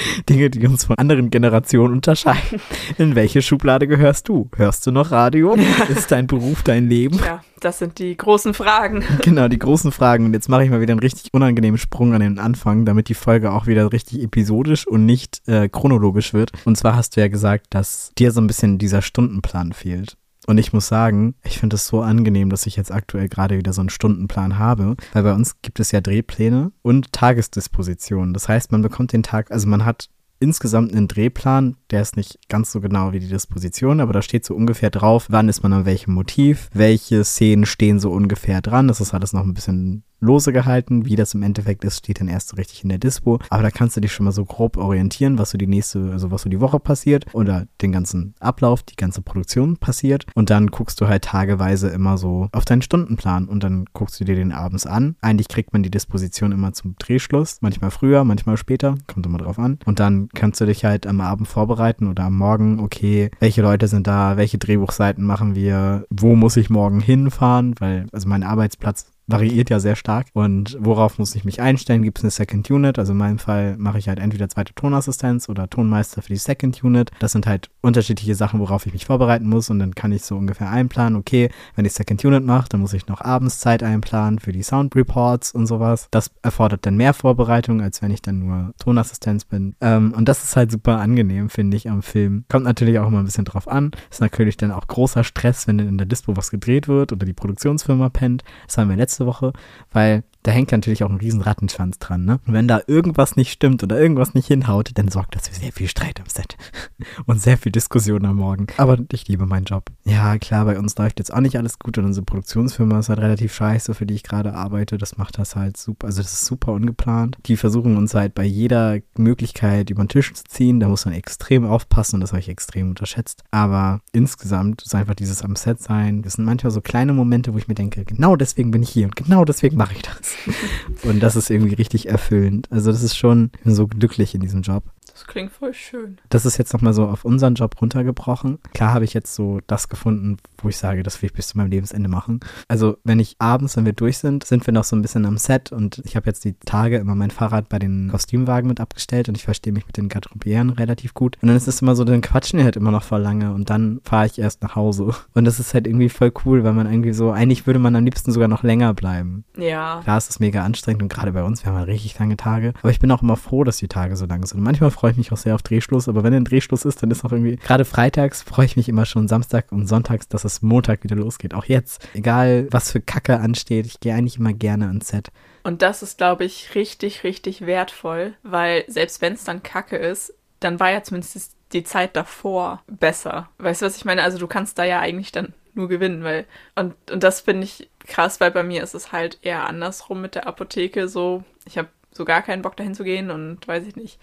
<laughs> Dinge, die uns von anderen Generationen unterscheiden. <laughs> In welche Schublade gehörst du? Hörst du noch Radio? Ist dein Beruf dein Leben? Ja, das sind die großen Fragen. <laughs> Genau, die großen Fragen. Und jetzt mache ich mal wieder einen richtig unangenehmen Sprung an den Anfang, damit die Folge auch wieder richtig episodisch und nicht äh, chronologisch wird. Und zwar hast du ja gesagt, dass dir so ein bisschen dieser Stundenplan fehlt. Und ich muss sagen, ich finde es so angenehm, dass ich jetzt aktuell gerade wieder so einen Stundenplan habe, weil bei uns gibt es ja Drehpläne und Tagesdispositionen. Das heißt, man bekommt den Tag, also man hat insgesamt einen Drehplan der ist nicht ganz so genau wie die Disposition, aber da steht so ungefähr drauf, wann ist man an welchem Motiv, welche Szenen stehen so ungefähr dran. Das ist alles noch ein bisschen lose gehalten. Wie das im Endeffekt ist, steht dann erst so richtig in der Dispo. Aber da kannst du dich schon mal so grob orientieren, was so die nächste, also was so die Woche passiert oder den ganzen Ablauf, die ganze Produktion passiert. Und dann guckst du halt tageweise immer so auf deinen Stundenplan und dann guckst du dir den abends an. Eigentlich kriegt man die Disposition immer zum Drehschluss, manchmal früher, manchmal später, kommt immer drauf an. Und dann kannst du dich halt am Abend vorbereiten oder am Morgen, okay, welche Leute sind da, welche Drehbuchseiten machen wir, wo muss ich morgen hinfahren, weil also mein Arbeitsplatz variiert ja sehr stark. Und worauf muss ich mich einstellen? Gibt es eine Second Unit? Also in meinem Fall mache ich halt entweder zweite Tonassistenz oder Tonmeister für die Second Unit. Das sind halt unterschiedliche Sachen, worauf ich mich vorbereiten muss. Und dann kann ich so ungefähr einplanen, okay, wenn ich Second Unit mache, dann muss ich noch abends Zeit einplanen für die Sound Reports und sowas. Das erfordert dann mehr Vorbereitung, als wenn ich dann nur Tonassistenz bin. Ähm, und das ist halt super angenehm, finde ich, am Film. Kommt natürlich auch immer ein bisschen drauf an. Ist natürlich dann auch großer Stress, wenn in der Dispo was gedreht wird oder die Produktionsfirma pennt. Das haben wir letztes letzte Woche, weil da hängt natürlich auch ein riesen Rattenschwanz dran, ne? Und wenn da irgendwas nicht stimmt oder irgendwas nicht hinhaut, dann sorgt das für sehr viel Streit am Set <laughs> und sehr viel Diskussion am Morgen. Aber ich liebe meinen Job. Ja, klar, bei uns läuft jetzt auch nicht alles gut und unsere Produktionsfirma ist halt relativ scheiße, für die ich gerade arbeite. Das macht das halt super, also das ist super ungeplant. Die versuchen uns halt bei jeder Möglichkeit über den Tisch zu ziehen. Da muss man extrem aufpassen und das habe ich extrem unterschätzt. Aber insgesamt ist einfach dieses am Set sein. Das sind manchmal so kleine Momente, wo ich mir denke, genau deswegen bin ich hier und genau deswegen mache ich das. <laughs> Und das ist irgendwie richtig erfüllend. Also das ist schon so glücklich in diesem Job. Das klingt voll schön. Das ist jetzt nochmal so auf unseren Job runtergebrochen. Klar habe ich jetzt so das gefunden, wo ich sage, das will ich bis zu meinem Lebensende machen. Also wenn ich abends, wenn wir durch sind, sind wir noch so ein bisschen am Set und ich habe jetzt die Tage immer mein Fahrrad bei den Kostümwagen mit abgestellt und ich verstehe mich mit den Garderobieren relativ gut. Und dann ist es immer so, dann quatschen wir halt immer noch voll lange und dann fahre ich erst nach Hause. Und das ist halt irgendwie voll cool, weil man irgendwie so, eigentlich würde man am liebsten sogar noch länger bleiben. Ja. Klar, es ist mega anstrengend und gerade bei uns, wir haben halt richtig lange Tage. Aber ich bin auch immer froh, dass die Tage so lang sind. Manchmal freue ich mich auch sehr auf Drehschluss, aber wenn ein Drehschluss ist, dann ist auch irgendwie, gerade freitags freue ich mich immer schon Samstag und sonntags, dass es Montag wieder losgeht. Auch jetzt. Egal, was für Kacke ansteht, ich gehe eigentlich immer gerne ans Set. Und das ist, glaube ich, richtig, richtig wertvoll, weil selbst wenn es dann Kacke ist, dann war ja zumindest die Zeit davor besser. Weißt du, was ich meine? Also du kannst da ja eigentlich dann nur gewinnen, weil und, und das finde ich krass, weil bei mir ist es halt eher andersrum mit der Apotheke so. Ich habe so gar keinen Bock dahin zu gehen und weiß ich nicht,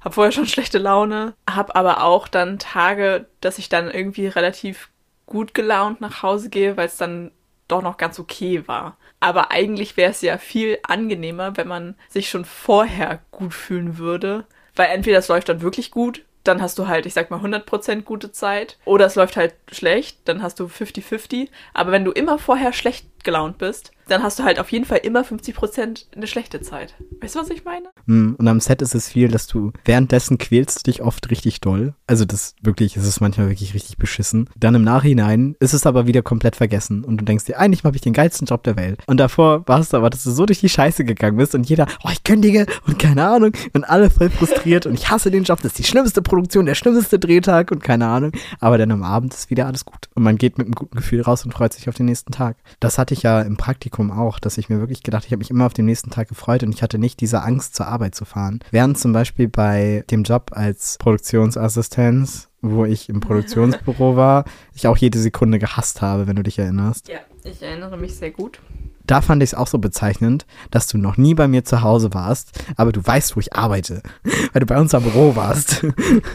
habe vorher schon <laughs> schlechte Laune, habe aber auch dann Tage, dass ich dann irgendwie relativ gut gelaunt nach Hause gehe, weil es dann doch noch ganz okay war. Aber eigentlich wäre es ja viel angenehmer, wenn man sich schon vorher gut fühlen würde, weil entweder es läuft dann wirklich gut, dann hast du halt, ich sag mal, 100% gute Zeit, oder es läuft halt schlecht, dann hast du 50-50. Aber wenn du immer vorher schlecht gelaunt bist, dann hast du halt auf jeden Fall immer 50% eine schlechte Zeit. Weißt du, was ich meine? Hm, und am Set ist es viel, dass du währenddessen quälst dich oft richtig doll. Also das wirklich, es ist manchmal wirklich richtig beschissen. Dann im Nachhinein ist es aber wieder komplett vergessen und du denkst dir, eigentlich habe ich den geilsten Job der Welt. Und davor warst du aber, dass du so durch die Scheiße gegangen bist und jeder, oh, ich kündige und keine Ahnung und alle voll frustriert und ich hasse den Job, das ist die schlimmste Produktion, der schlimmste Drehtag und keine Ahnung. Aber dann am Abend ist wieder alles gut und man geht mit einem guten Gefühl raus und freut sich auf den nächsten Tag. Das hatte ich ja im Praktikum auch, dass ich mir wirklich gedacht, ich habe mich immer auf den nächsten Tag gefreut und ich hatte nicht diese Angst, zur Arbeit zu fahren. Während zum Beispiel bei dem Job als Produktionsassistenz, wo ich im Produktionsbüro <laughs> war, ich auch jede Sekunde gehasst habe, wenn du dich erinnerst. Ja, ich erinnere mich sehr gut da fand ich es auch so bezeichnend, dass du noch nie bei mir zu Hause warst, aber du weißt, wo ich arbeite, <laughs> weil du bei uns am Büro warst.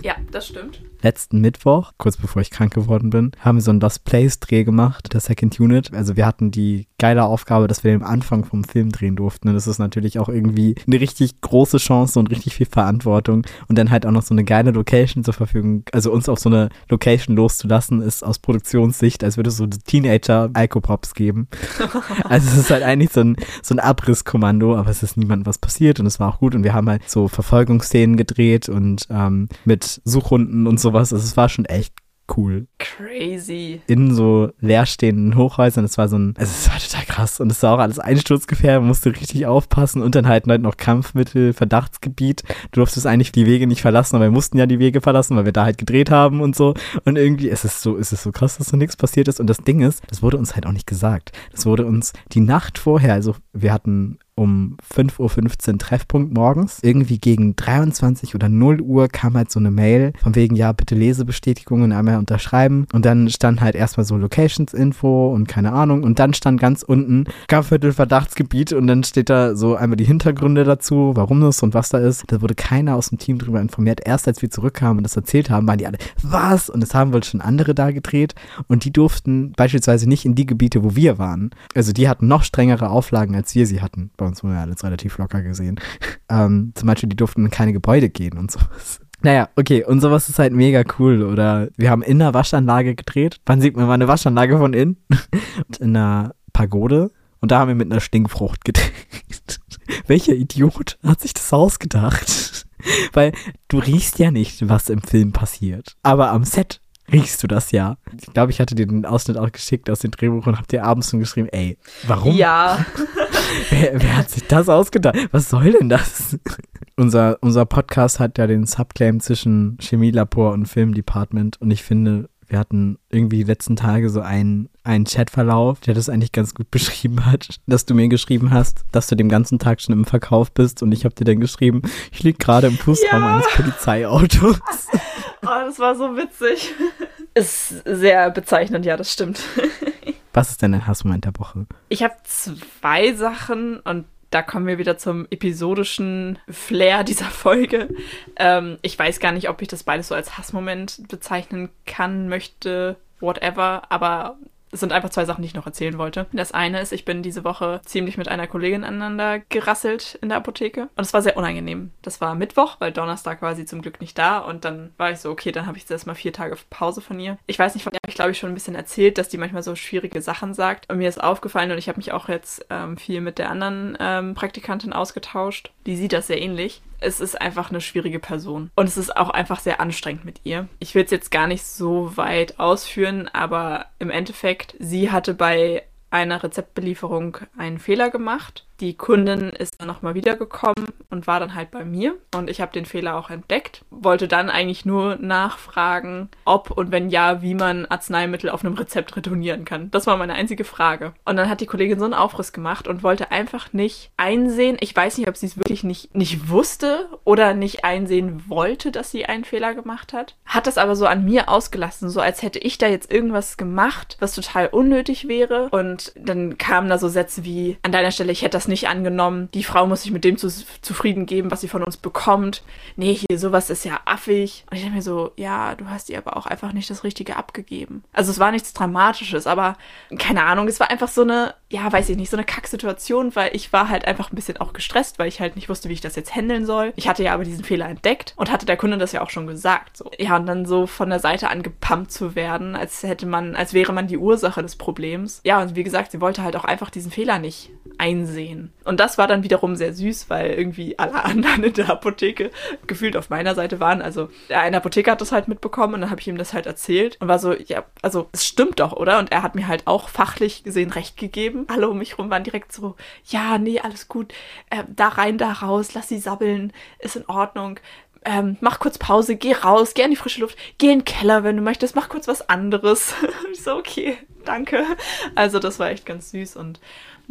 Ja, das stimmt. Letzten Mittwoch, kurz bevor ich krank geworden bin, haben wir so einen Lost Place Dreh gemacht, der Second Unit. Also wir hatten die geile Aufgabe, dass wir den Anfang vom Film drehen durften. Und das ist natürlich auch irgendwie eine richtig große Chance und richtig viel Verantwortung. Und dann halt auch noch so eine geile Location zur Verfügung, also uns auf so eine Location loszulassen, ist aus Produktionssicht, als würde es so Teenager Alkopops geben. <laughs> also es ist halt eigentlich so ein, so ein Abrisskommando, aber es ist niemandem was passiert und es war auch gut. Und wir haben halt so Verfolgungsszenen gedreht und ähm, mit Suchrunden und sowas. Also es war schon echt cool. Crazy. In so leerstehenden Hochhäusern. Es war so ein, also es war total krass. Und es war auch alles einsturzgefährdet. Man musste richtig aufpassen. Und dann halt noch Kampfmittel, Verdachtsgebiet. Du durftest eigentlich die Wege nicht verlassen, aber wir mussten ja die Wege verlassen, weil wir da halt gedreht haben und so. Und irgendwie ist es so, ist es so krass, dass so nichts passiert ist. Und das Ding ist, das wurde uns halt auch nicht gesagt. Das wurde uns die Nacht vorher, also wir hatten um 5.15 Uhr Treffpunkt morgens. Irgendwie gegen 23 oder 0 Uhr kam halt so eine Mail von wegen, ja, bitte Lesebestätigung und einmal unterschreiben. Und dann stand halt erstmal so Locations-Info und keine Ahnung. Und dann stand ganz unten Karviertel Verdachtsgebiet und dann steht da so einmal die Hintergründe dazu, warum das und was da ist. Da wurde keiner aus dem Team darüber informiert. Erst als wir zurückkamen und das erzählt haben, waren die alle, was? Und es haben wohl schon andere da gedreht und die durften beispielsweise nicht in die Gebiete, wo wir waren. Also die hatten noch strengere Auflagen, als wir sie hatten. Bei uns wurde alles relativ locker gesehen. <laughs> Ähm, zum Beispiel, die durften in keine Gebäude gehen und sowas. <laughs> Naja, okay, und sowas ist halt mega cool. Oder wir haben in einer Waschanlage gedreht. Wann sieht man mal eine Waschanlage von innen? <laughs> Und in einer Pagode. Und da haben wir mit einer Stinkfrucht gedreht. Welcher Idiot hat sich das ausgedacht? Weil du riechst ja nicht, was im Film passiert. Aber am Set riechst du das ja. Ich glaube, ich hatte dir den Ausschnitt auch geschickt aus dem Drehbuch und hab dir abends schon geschrieben, ey, warum? Ja. <laughs> wer, wer hat sich das ausgedacht? Was soll denn das? unser, unser Podcast hat ja den Subclaim zwischen Chemielabor und Filmdepartment und ich finde, wir hatten irgendwie die letzten Tage so einen, einen Chatverlauf, der das eigentlich ganz gut <laughs> beschrieben hat, dass du mir geschrieben hast, dass du den ganzen Tag schon im Verkauf bist und ich habe dir dann geschrieben, ich liege gerade im Fußraum Ja. eines Polizeiautos. <laughs> Oh, das war so witzig. <laughs> Ist sehr bezeichnend, ja, das stimmt. <laughs> Was ist denn dein Hassmoment der Woche? Ich habe zwei Sachen und da kommen wir wieder zum episodischen Flair dieser Folge. Ähm, ich weiß gar nicht, ob ich das beides so als Hassmoment bezeichnen kann, möchte, whatever, aber es sind einfach zwei Sachen, die ich noch erzählen wollte. Das eine ist, ich bin diese Woche ziemlich mit einer Kollegin aneinander gerasselt in der Apotheke und es war sehr unangenehm. Das war Mittwoch, weil Donnerstag war sie zum Glück nicht da und dann war ich so, okay, dann habe ich jetzt erstmal vier Tage Pause von ihr. Ich weiß nicht, von der habe ich glaube ich schon ein bisschen erzählt, dass die manchmal so schwierige Sachen sagt und mir ist aufgefallen und ich habe mich auch jetzt ähm, viel mit der anderen ähm, Praktikantin ausgetauscht. Die sieht das sehr ähnlich. Es ist einfach eine schwierige Person. Und es ist auch einfach sehr anstrengend mit ihr. Ich will es jetzt gar nicht so weit ausführen, aber im Endeffekt, sie hatte bei einer Rezeptbelieferung einen Fehler gemacht. Die Kundin ist dann nochmal wiedergekommen und war dann halt bei mir. Und ich habe den Fehler auch entdeckt. Wollte dann eigentlich nur nachfragen, ob und wenn ja, wie man Arzneimittel auf einem Rezept retournieren kann. Das war meine einzige Frage. Und dann hat die Kollegin so einen Aufriss gemacht und wollte einfach nicht einsehen. Ich weiß nicht, ob sie es wirklich nicht, nicht wusste oder nicht einsehen wollte, dass sie einen Fehler gemacht hat. Hat das aber so an mir ausgelassen, so als hätte ich da jetzt irgendwas gemacht, was total unnötig wäre. Und dann kamen da so Sätze wie, an deiner Stelle, ich hätte das nicht angenommen. Die Frau muss sich mit dem zu, zufrieden geben, was sie von uns bekommt. Nee, hier, sowas ist ja affig. Und ich dachte mir so, ja, du hast ihr aber auch einfach nicht das Richtige abgegeben. Also es war nichts Dramatisches, aber keine Ahnung, es war einfach so eine, ja, weiß ich nicht, so eine Kacksituation, weil ich war halt einfach ein bisschen auch gestresst, weil ich halt nicht wusste, wie ich das jetzt handeln soll. Ich hatte ja aber diesen Fehler entdeckt und hatte der Kunde das ja auch schon gesagt. So. Ja, und dann so von der Seite angepumpt zu werden, als hätte man, als wäre man die Ursache des Problems. Ja, und wie gesagt, sie wollte halt auch einfach diesen Fehler nicht einsehen. Und das war dann wiederum sehr süß, weil irgendwie alle <laughs> anderen in der Apotheke gefühlt auf meiner Seite waren. Also eine Apotheker hat das halt mitbekommen und dann habe ich ihm das halt erzählt und war so, ja, also es stimmt doch, oder? Und er hat mir halt auch fachlich gesehen recht gegeben. Alle um mich rum waren direkt so, ja, nee, alles gut, äh, da rein, da raus, lass sie sabbeln, ist in Ordnung. Ähm, mach kurz Pause, geh raus, geh in die frische Luft, geh in den Keller, wenn du möchtest, mach kurz was anderes. <laughs> so, okay, danke. Also das war echt ganz süß und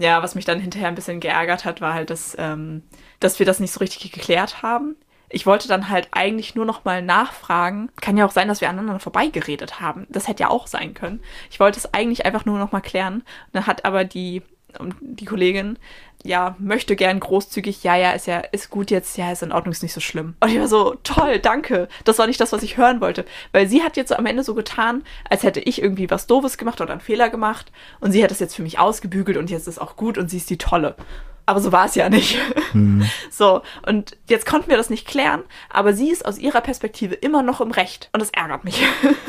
ja, was mich dann hinterher ein bisschen geärgert hat, war halt, dass, ähm, dass wir das nicht so richtig geklärt haben. Ich wollte dann halt eigentlich nur noch mal nachfragen. Kann ja auch sein, dass wir aneinander vorbeigeredet haben. Das hätte ja auch sein können. Ich wollte es eigentlich einfach nur noch mal klären. Dann hat aber die, die Kollegin, ja, möchte gern großzügig, ja, ja, ist ja, ist gut jetzt, ja, ist in Ordnung, ist nicht so schlimm. Und ich war so, toll, danke. Das war nicht das, was ich hören wollte. Weil sie hat jetzt am Ende so getan, als hätte ich irgendwie was Doofes gemacht oder einen Fehler gemacht. Und sie hat das jetzt für mich ausgebügelt und jetzt ist auch gut und sie ist die Tolle. Aber so war es ja nicht. Hm. <laughs> So, und jetzt konnten wir das nicht klären, aber sie ist aus ihrer Perspektive immer noch im Recht. Und das ärgert mich.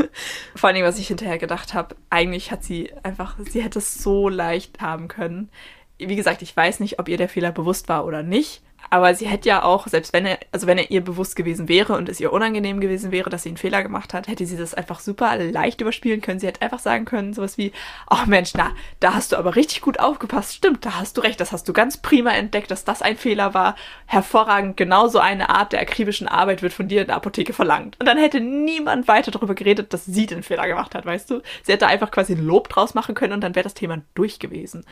<laughs> Vor allem, was ich hinterher gedacht habe, eigentlich hat sie einfach, sie hätte es so leicht haben können. Wie gesagt, ich weiß nicht, ob ihr der Fehler bewusst war oder nicht. Aber sie hätte ja auch, selbst wenn er, also wenn er ihr bewusst gewesen wäre und es ihr unangenehm gewesen wäre, dass sie einen Fehler gemacht hat, hätte sie das einfach super leicht überspielen können. Sie hätte einfach sagen können, sowas wie, ach Mensch, na, da hast du aber richtig gut aufgepasst. Stimmt, da hast du recht, das hast du ganz prima entdeckt, dass das ein Fehler war. Hervorragend, genauso eine Art der akribischen Arbeit wird von dir in der Apotheke verlangt. Und dann hätte niemand weiter darüber geredet, dass sie den Fehler gemacht hat, weißt du? Sie hätte einfach quasi Lob draus machen können und dann wäre das Thema durch gewesen.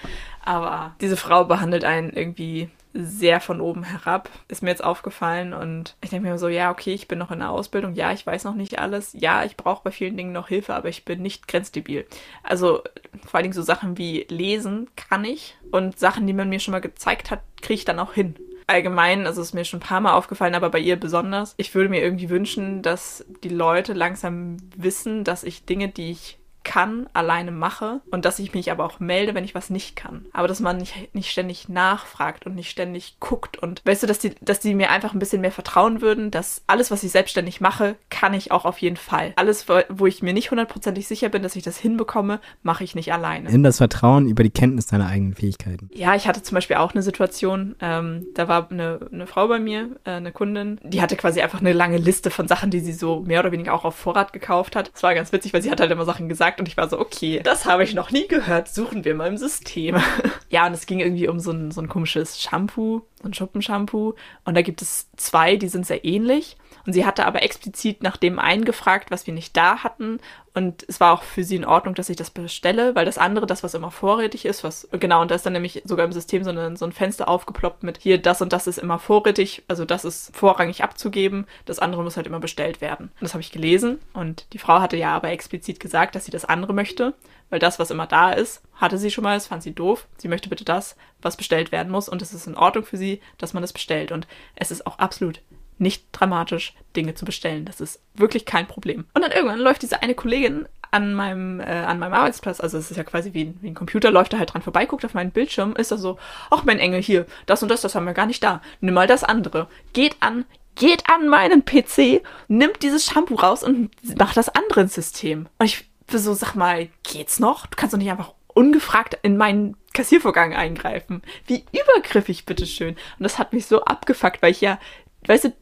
Aber diese Frau behandelt einen irgendwie sehr von oben herab, ist mir jetzt aufgefallen. Und ich denke mir so, ja, okay, ich bin noch in der Ausbildung, ja, ich weiß noch nicht alles, ja, ich brauche bei vielen Dingen noch Hilfe, aber ich bin nicht grenzdebil. Also vor allen Dingen so Sachen wie lesen kann ich und Sachen, die man mir schon mal gezeigt hat, kriege ich dann auch hin allgemein, also ist mir schon ein paar Mal aufgefallen, aber bei ihr besonders. Ich würde mir irgendwie wünschen, dass die Leute langsam wissen, dass ich Dinge, die ich kann, alleine mache und dass ich mich aber auch melde, wenn ich was nicht kann. Aber dass man nicht, nicht ständig nachfragt und nicht ständig guckt und weißt du, dass die, dass die mir einfach ein bisschen mehr vertrauen würden, dass alles, was ich selbstständig mache, kann ich auch auf jeden Fall. Alles, wo ich mir nicht hundertprozentig sicher bin, dass ich das hinbekomme, mache ich nicht alleine. In das Vertrauen über die Kenntnis deiner eigenen Fähigkeiten. Ja, ich hatte zum Beispiel auch eine Situation, ähm, da war eine, eine Frau bei mir, äh, eine Kundin, die hatte quasi einfach eine lange Liste von Sachen, die sie so mehr oder weniger auch auf Vorrat gekauft hat. Das war ganz witzig, weil sie hat halt immer Sachen gesagt, gesagt und ich war so, okay, das habe ich noch nie gehört, suchen wir mal im System. <laughs> ja, und es ging irgendwie um so ein, so ein komisches Shampoo, so ein Schuppenshampoo und da gibt es zwei, die sind sehr ähnlich und sie hatte aber explizit nach dem einen gefragt, was wir nicht da hatten. Und es war auch für sie in Ordnung, dass ich das bestelle, weil das andere, das, was immer vorrätig ist, was, genau, und da ist dann nämlich sogar im System so, eine, so ein Fenster aufgeploppt mit hier, das und das ist immer vorrätig, also das ist vorrangig abzugeben, das andere muss halt immer bestellt werden. Und das habe ich gelesen und die Frau hatte ja aber explizit gesagt, dass sie das andere möchte, weil das, was immer da ist, hatte sie schon mal, das fand sie doof. Sie möchte bitte das, was bestellt werden muss und es ist in Ordnung für sie, dass man das bestellt. Und es ist auch absolut nicht dramatisch, Dinge zu bestellen. Das ist wirklich kein Problem. Und dann irgendwann läuft diese eine Kollegin an meinem, äh, an meinem Arbeitsplatz, also es ist ja quasi wie ein, wie ein Computer, läuft da halt dran vorbei, guckt auf meinen Bildschirm, ist da so, ach mein Engel, hier, das und das, das haben wir gar nicht da. Nimm mal das andere. Geht an, geht an meinen PC, nimmt dieses Shampoo raus und macht das andere ins System. Und ich so, sag mal, geht's noch? Du kannst doch nicht einfach ungefragt in meinen Kassiervorgang eingreifen. Wie übergriffig, bitteschön. Und das hat mich so abgefuckt, weil ich ja, weißt du,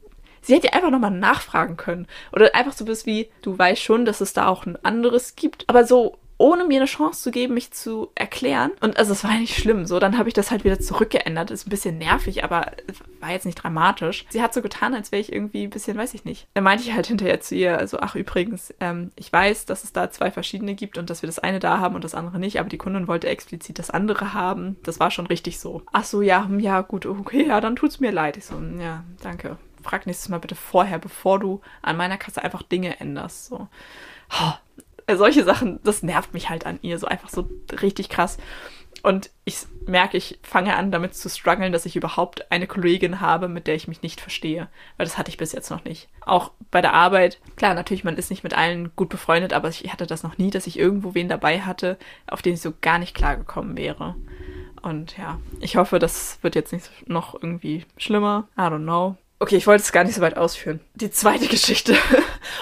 Sie hätte einfach nochmal nachfragen können. Oder einfach so bis wie, du weißt schon, dass es da auch ein anderes gibt. Aber so, ohne mir eine Chance zu geben, mich zu erklären. Und also es war ja nicht schlimm. So, dann habe ich das halt wieder zurückgeändert. Ist ein bisschen nervig, aber war jetzt nicht dramatisch. Sie hat so getan, als wäre ich irgendwie ein bisschen, weiß ich nicht. Da meinte ich halt hinterher zu ihr, also ach übrigens, ähm, ich weiß, dass es da zwei verschiedene gibt und dass wir das eine da haben und das andere nicht, aber die Kundin wollte explizit das andere haben. Das war schon richtig so. Ach so, ja, hm, ja, gut, okay, ja, dann tut's mir leid. Ich so, hm, ja, danke frag nächstes Mal bitte vorher, bevor du an meiner Kasse einfach Dinge änderst. So. Oh, solche Sachen, das nervt mich halt an ihr, so einfach so richtig krass. Und ich merke, ich fange an, damit zu strugglen, dass ich überhaupt eine Kollegin habe, mit der ich mich nicht verstehe. Weil das hatte ich bis jetzt noch nicht. Auch bei der Arbeit, klar, natürlich, man ist nicht mit allen gut befreundet, aber ich hatte das noch nie, dass ich irgendwo wen dabei hatte, auf den ich so gar nicht klargekommen wäre. Und ja, ich hoffe, das wird jetzt nicht noch irgendwie schlimmer. I don't know. Okay, ich wollte es gar nicht so weit ausführen. Die zweite <laughs> Geschichte.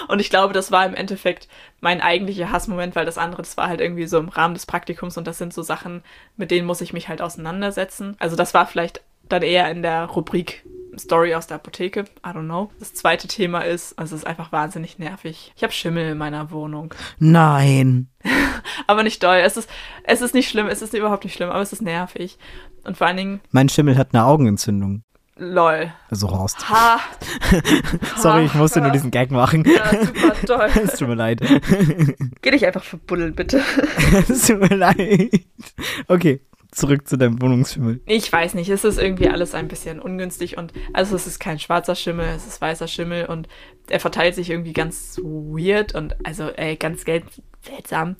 Und ich glaube, das war im Endeffekt mein eigentlicher Hassmoment, weil das andere, das war halt irgendwie so im Rahmen des Praktikums und das sind so Sachen, mit denen muss ich mich halt auseinandersetzen. Also das war vielleicht dann eher in der Rubrik Story aus der Apotheke. I don't know. Das zweite Thema ist, also es ist einfach wahnsinnig nervig. Ich habe Schimmel in meiner Wohnung. Nein. <laughs> aber nicht doll. Es ist, es ist nicht schlimm, es ist überhaupt nicht schlimm, aber es ist nervig. Und vor allen Dingen. Mein Schimmel hat eine Augenentzündung. Lol. Also Horst. Ha. Sorry, ich musste nur diesen Gag machen. Ja, super toll. <laughs> Es tut mir leid. <laughs> Geh dich einfach verbuddeln, bitte. <laughs> es tut mir leid. Okay, zurück zu deinem Wohnungsschimmel. Ich weiß nicht, es ist irgendwie alles ein bisschen ungünstig und also es ist kein schwarzer Schimmel, es ist weißer Schimmel und er verteilt sich irgendwie ganz weird und also ey, ganz seltsam.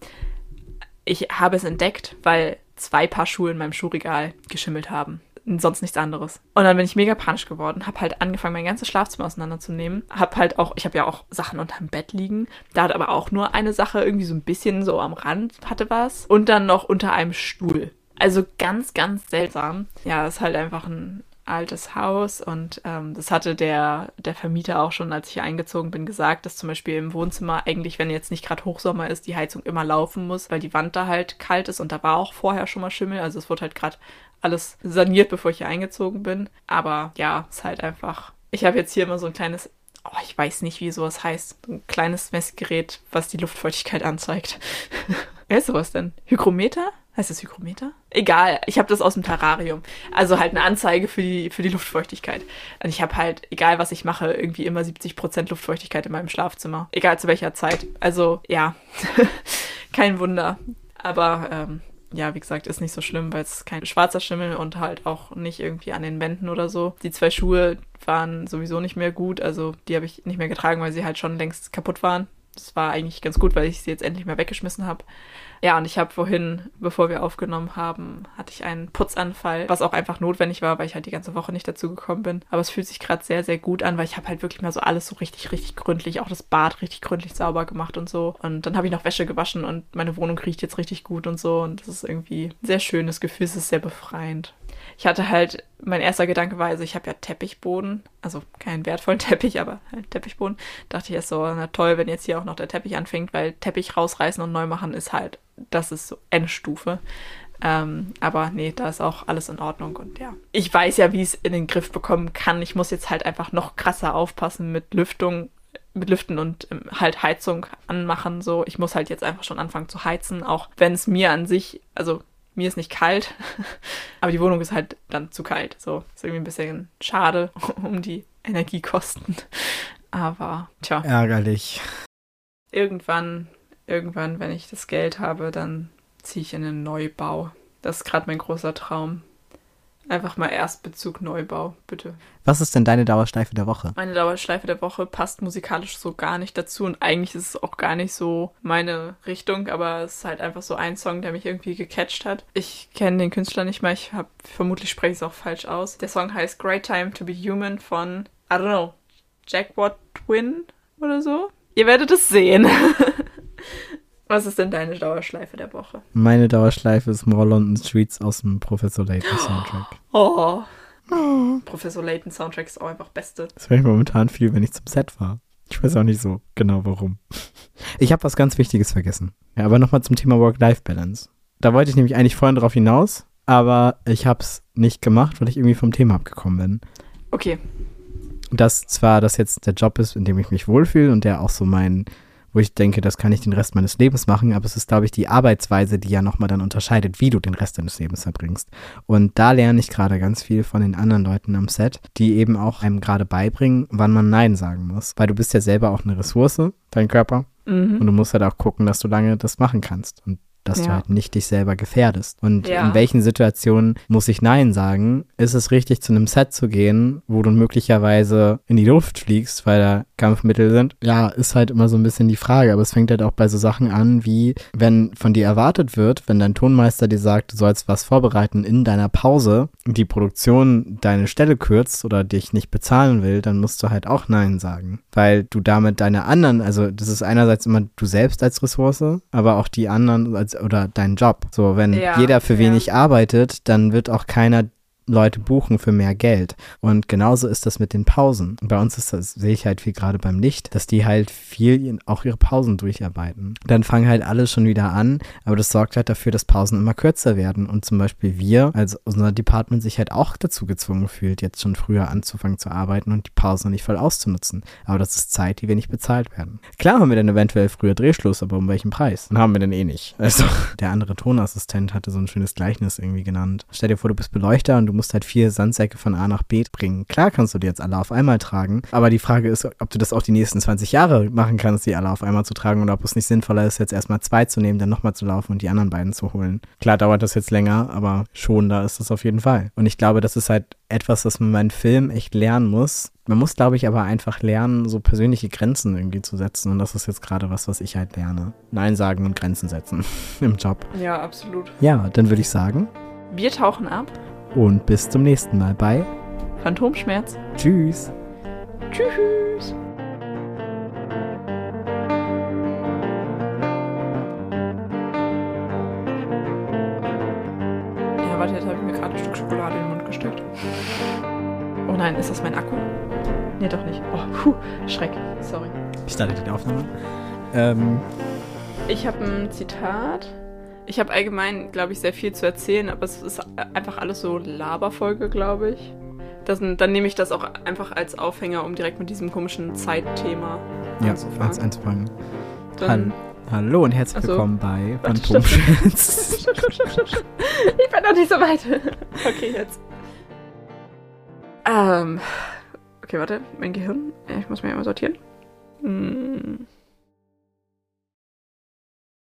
Ich habe es entdeckt, weil zwei Paar Schuhe in meinem Schuhregal geschimmelt haben sonst nichts anderes. Und dann bin ich mega panisch geworden, habe halt angefangen, mein ganzes Schlafzimmer auseinanderzunehmen. Hab halt auch, ich habe ja auch Sachen unterm Bett liegen. Da hat aber auch nur eine Sache irgendwie so ein bisschen so am Rand hatte was. Und dann noch unter einem Stuhl. Also ganz, ganz seltsam. Ja, ist halt einfach ein altes Haus und ähm, das hatte der, der Vermieter auch schon, als ich hier eingezogen bin, gesagt, dass zum Beispiel im Wohnzimmer eigentlich, wenn jetzt nicht gerade Hochsommer ist, die Heizung immer laufen muss, weil die Wand da halt kalt ist und da war auch vorher schon mal Schimmel. Also es wurde halt gerade alles saniert, bevor ich hier eingezogen bin. Aber ja, ist halt einfach. Ich habe jetzt hier immer so ein kleines, oh, ich weiß nicht, wie sowas heißt. Ein kleines Messgerät, was die Luftfeuchtigkeit anzeigt. <laughs> Wer ist sowas denn? Hygrometer? Heißt das Hygrometer? Egal, ich habe das aus dem Terrarium. Also halt eine Anzeige für die, für die Luftfeuchtigkeit. Und ich habe halt, egal was ich mache, irgendwie immer 70% Luftfeuchtigkeit in meinem Schlafzimmer. Egal zu welcher Zeit. Also ja, <laughs> kein Wunder. Aber ähm, ja, wie gesagt, ist nicht so schlimm, weil es kein schwarzer Schimmel und halt auch nicht irgendwie an den Wänden oder so. Die zwei Schuhe waren sowieso nicht mehr gut, also die habe ich nicht mehr getragen, weil sie halt schon längst kaputt waren. Das war eigentlich ganz gut, weil ich sie jetzt endlich mal weggeschmissen habe. Ja, und ich habe vorhin, bevor wir aufgenommen haben, hatte ich einen Putzanfall, was auch einfach notwendig war, weil ich halt die ganze Woche nicht dazu gekommen bin. Aber es fühlt sich gerade sehr, sehr gut an, weil ich habe halt wirklich mal so alles so richtig, richtig gründlich, auch das Bad richtig gründlich sauber gemacht und so. Und dann habe ich noch Wäsche gewaschen und meine Wohnung riecht jetzt richtig gut und so. Und das ist irgendwie ein sehr schönes Gefühl, es ist sehr befreiend ich hatte halt, mein erster Gedanke war, also ich habe ja Teppichboden, also keinen wertvollen <laughs> Teppich, aber halt Teppichboden. Dachte ich erst so, na toll, wenn jetzt hier auch noch der Teppich anfängt, weil Teppich rausreißen und neu machen ist halt, das ist so Endstufe. Ähm, aber nee, da ist auch alles in Ordnung und ja. Ich weiß ja, wie ich es in den Griff bekommen kann. Ich muss jetzt halt einfach noch krasser aufpassen mit Lüftung, mit Lüften und ähm, halt Heizung anmachen. So, ich muss halt jetzt einfach schon anfangen zu heizen, auch wenn es mir an sich, also mir ist nicht kalt, <laughs> aber die Wohnung ist halt dann zu kalt. So, ist irgendwie ein bisschen schade <laughs> um die Energiekosten. Aber, tja. Ärgerlich. Irgendwann, irgendwann, wenn ich das Geld habe, dann ziehe ich in einen Neubau. Das ist gerade mein großer Traum. Einfach mal Erstbezug Neubau, bitte. Was ist denn deine Dauerschleife der Woche? Meine Dauerschleife der Woche passt musikalisch so gar nicht dazu und eigentlich ist es auch gar nicht so meine Richtung, aber es ist halt einfach so ein Song, der mich irgendwie gecatcht hat. Ich kenne den Künstler nicht mehr, ich habe vermutlich spreche ich es auch falsch aus. Der Song heißt Great Time to be Human von I don't know, Jack Watt Twin oder so. Ihr werdet es sehen. <laughs> Was ist denn deine Dauerschleife der Woche? Meine Dauerschleife ist More London Streets aus dem Professor Layton Soundtrack. <gasps> <gasps> <gasps> Oh. oh. Professor Layton Soundtrack ist auch einfach beste. Das höre ich momentan viel, wenn ich zum Set war. Ich weiß auch nicht so genau warum. Ich habe was ganz Wichtiges vergessen. Ja, aber nochmal zum Thema Work-Life-Balance. Da wollte ich nämlich eigentlich vorhin drauf hinaus, aber ich habe es nicht gemacht, weil ich irgendwie vom Thema abgekommen bin. Okay. Dass zwar das jetzt der Job ist, in dem ich mich wohlfühle und der auch so mein wo ich denke, das kann ich den Rest meines Lebens machen, aber es ist, glaube ich, die Arbeitsweise, die ja nochmal dann unterscheidet, wie du den Rest deines Lebens verbringst. Und da lerne ich gerade ganz viel von den anderen Leuten am Set, die eben auch einem gerade beibringen, wann man Nein sagen muss. Weil du bist ja selber auch eine Ressource, dein Körper. Mhm. Und du musst halt auch gucken, dass du lange das machen kannst. Und dass ja. du halt nicht dich selber gefährdest. Und ja. in welchen Situationen muss ich Nein sagen? Ist es richtig, zu einem Set zu gehen, wo du möglicherweise in die Luft fliegst, weil da Kampfmittel sind? Ja, ist halt immer so ein bisschen die Frage. Aber es fängt halt auch bei so Sachen an, wie wenn von dir erwartet wird, wenn dein Tonmeister dir sagt, du sollst was vorbereiten in deiner Pause, die Produktion deine Stelle kürzt oder dich nicht bezahlen will, dann musst du halt auch Nein sagen. Weil du damit deine anderen, also das ist einerseits immer du selbst als Ressource, aber auch die anderen als oder dein Job. So, wenn ja, jeder für wenig ja. arbeitet, dann wird auch keiner Leute buchen für mehr Geld. Und genauso ist das mit den Pausen. Bei uns ist das, sehe ich halt viel gerade beim Licht, dass die halt viel auch ihre Pausen durcharbeiten. Dann fangen halt alle schon wieder an, aber das sorgt halt dafür, dass Pausen immer kürzer werden. Und zum Beispiel wir, als unser Department sich halt auch dazu gezwungen fühlt, jetzt schon früher anzufangen zu arbeiten und die Pausen nicht voll auszunutzen. Aber das ist Zeit, die wir nicht bezahlt werden. Klar haben wir dann eventuell früher Drehschluss, aber um welchen Preis? Und haben wir denn eh nicht. Also der andere Tonassistent hatte so ein schönes Gleichnis irgendwie genannt. Stell dir vor, du bist Beleuchter und du musst halt vier Sandsäcke von A nach B bringen. Klar kannst du die jetzt alle auf einmal tragen, aber die Frage ist, ob du das auch die nächsten 20 Jahre machen kannst, die alle auf einmal zu tragen oder ob es nicht sinnvoller ist, jetzt erstmal zwei zu nehmen, dann nochmal zu laufen und die anderen beiden zu holen. Klar dauert das jetzt länger, aber schon da ist das auf jeden Fall. Und ich glaube, das ist halt etwas, was man beim Film echt lernen muss. Man muss, glaube ich, aber einfach lernen, so persönliche Grenzen irgendwie zu setzen. Und das ist jetzt gerade was, was ich halt lerne. Nein sagen und Grenzen setzen <laughs> im Job. Ja, absolut. Ja, dann würde ich sagen. Wir tauchen ab und bis zum nächsten Mal bei Phantomschmerz. Tschüss. Tschüss. Ja, warte, jetzt habe ich mir gerade ein Stück Schokolade in den Mund gesteckt. Oh nein, ist das mein Akku? Nee, doch nicht. Oh, puh, Schreck. Sorry. Ich starte die Aufnahme. Ähm. Ich habe ein Zitat. Ich habe allgemein, glaube ich, sehr viel zu erzählen, aber es ist einfach alles so Laberfolge, glaube ich. Das, dann nehme ich das auch einfach als Aufhänger, um direkt mit diesem komischen Zeitthema ja, anzufangen. Als anzufangen. Dann, Hallo und herzlich also, willkommen bei Phantomschutz. <laughs> ich bin noch nicht so weit. <laughs> okay, jetzt. Ähm, okay, warte, mein Gehirn. Ich muss mich einmal sortieren. Hm.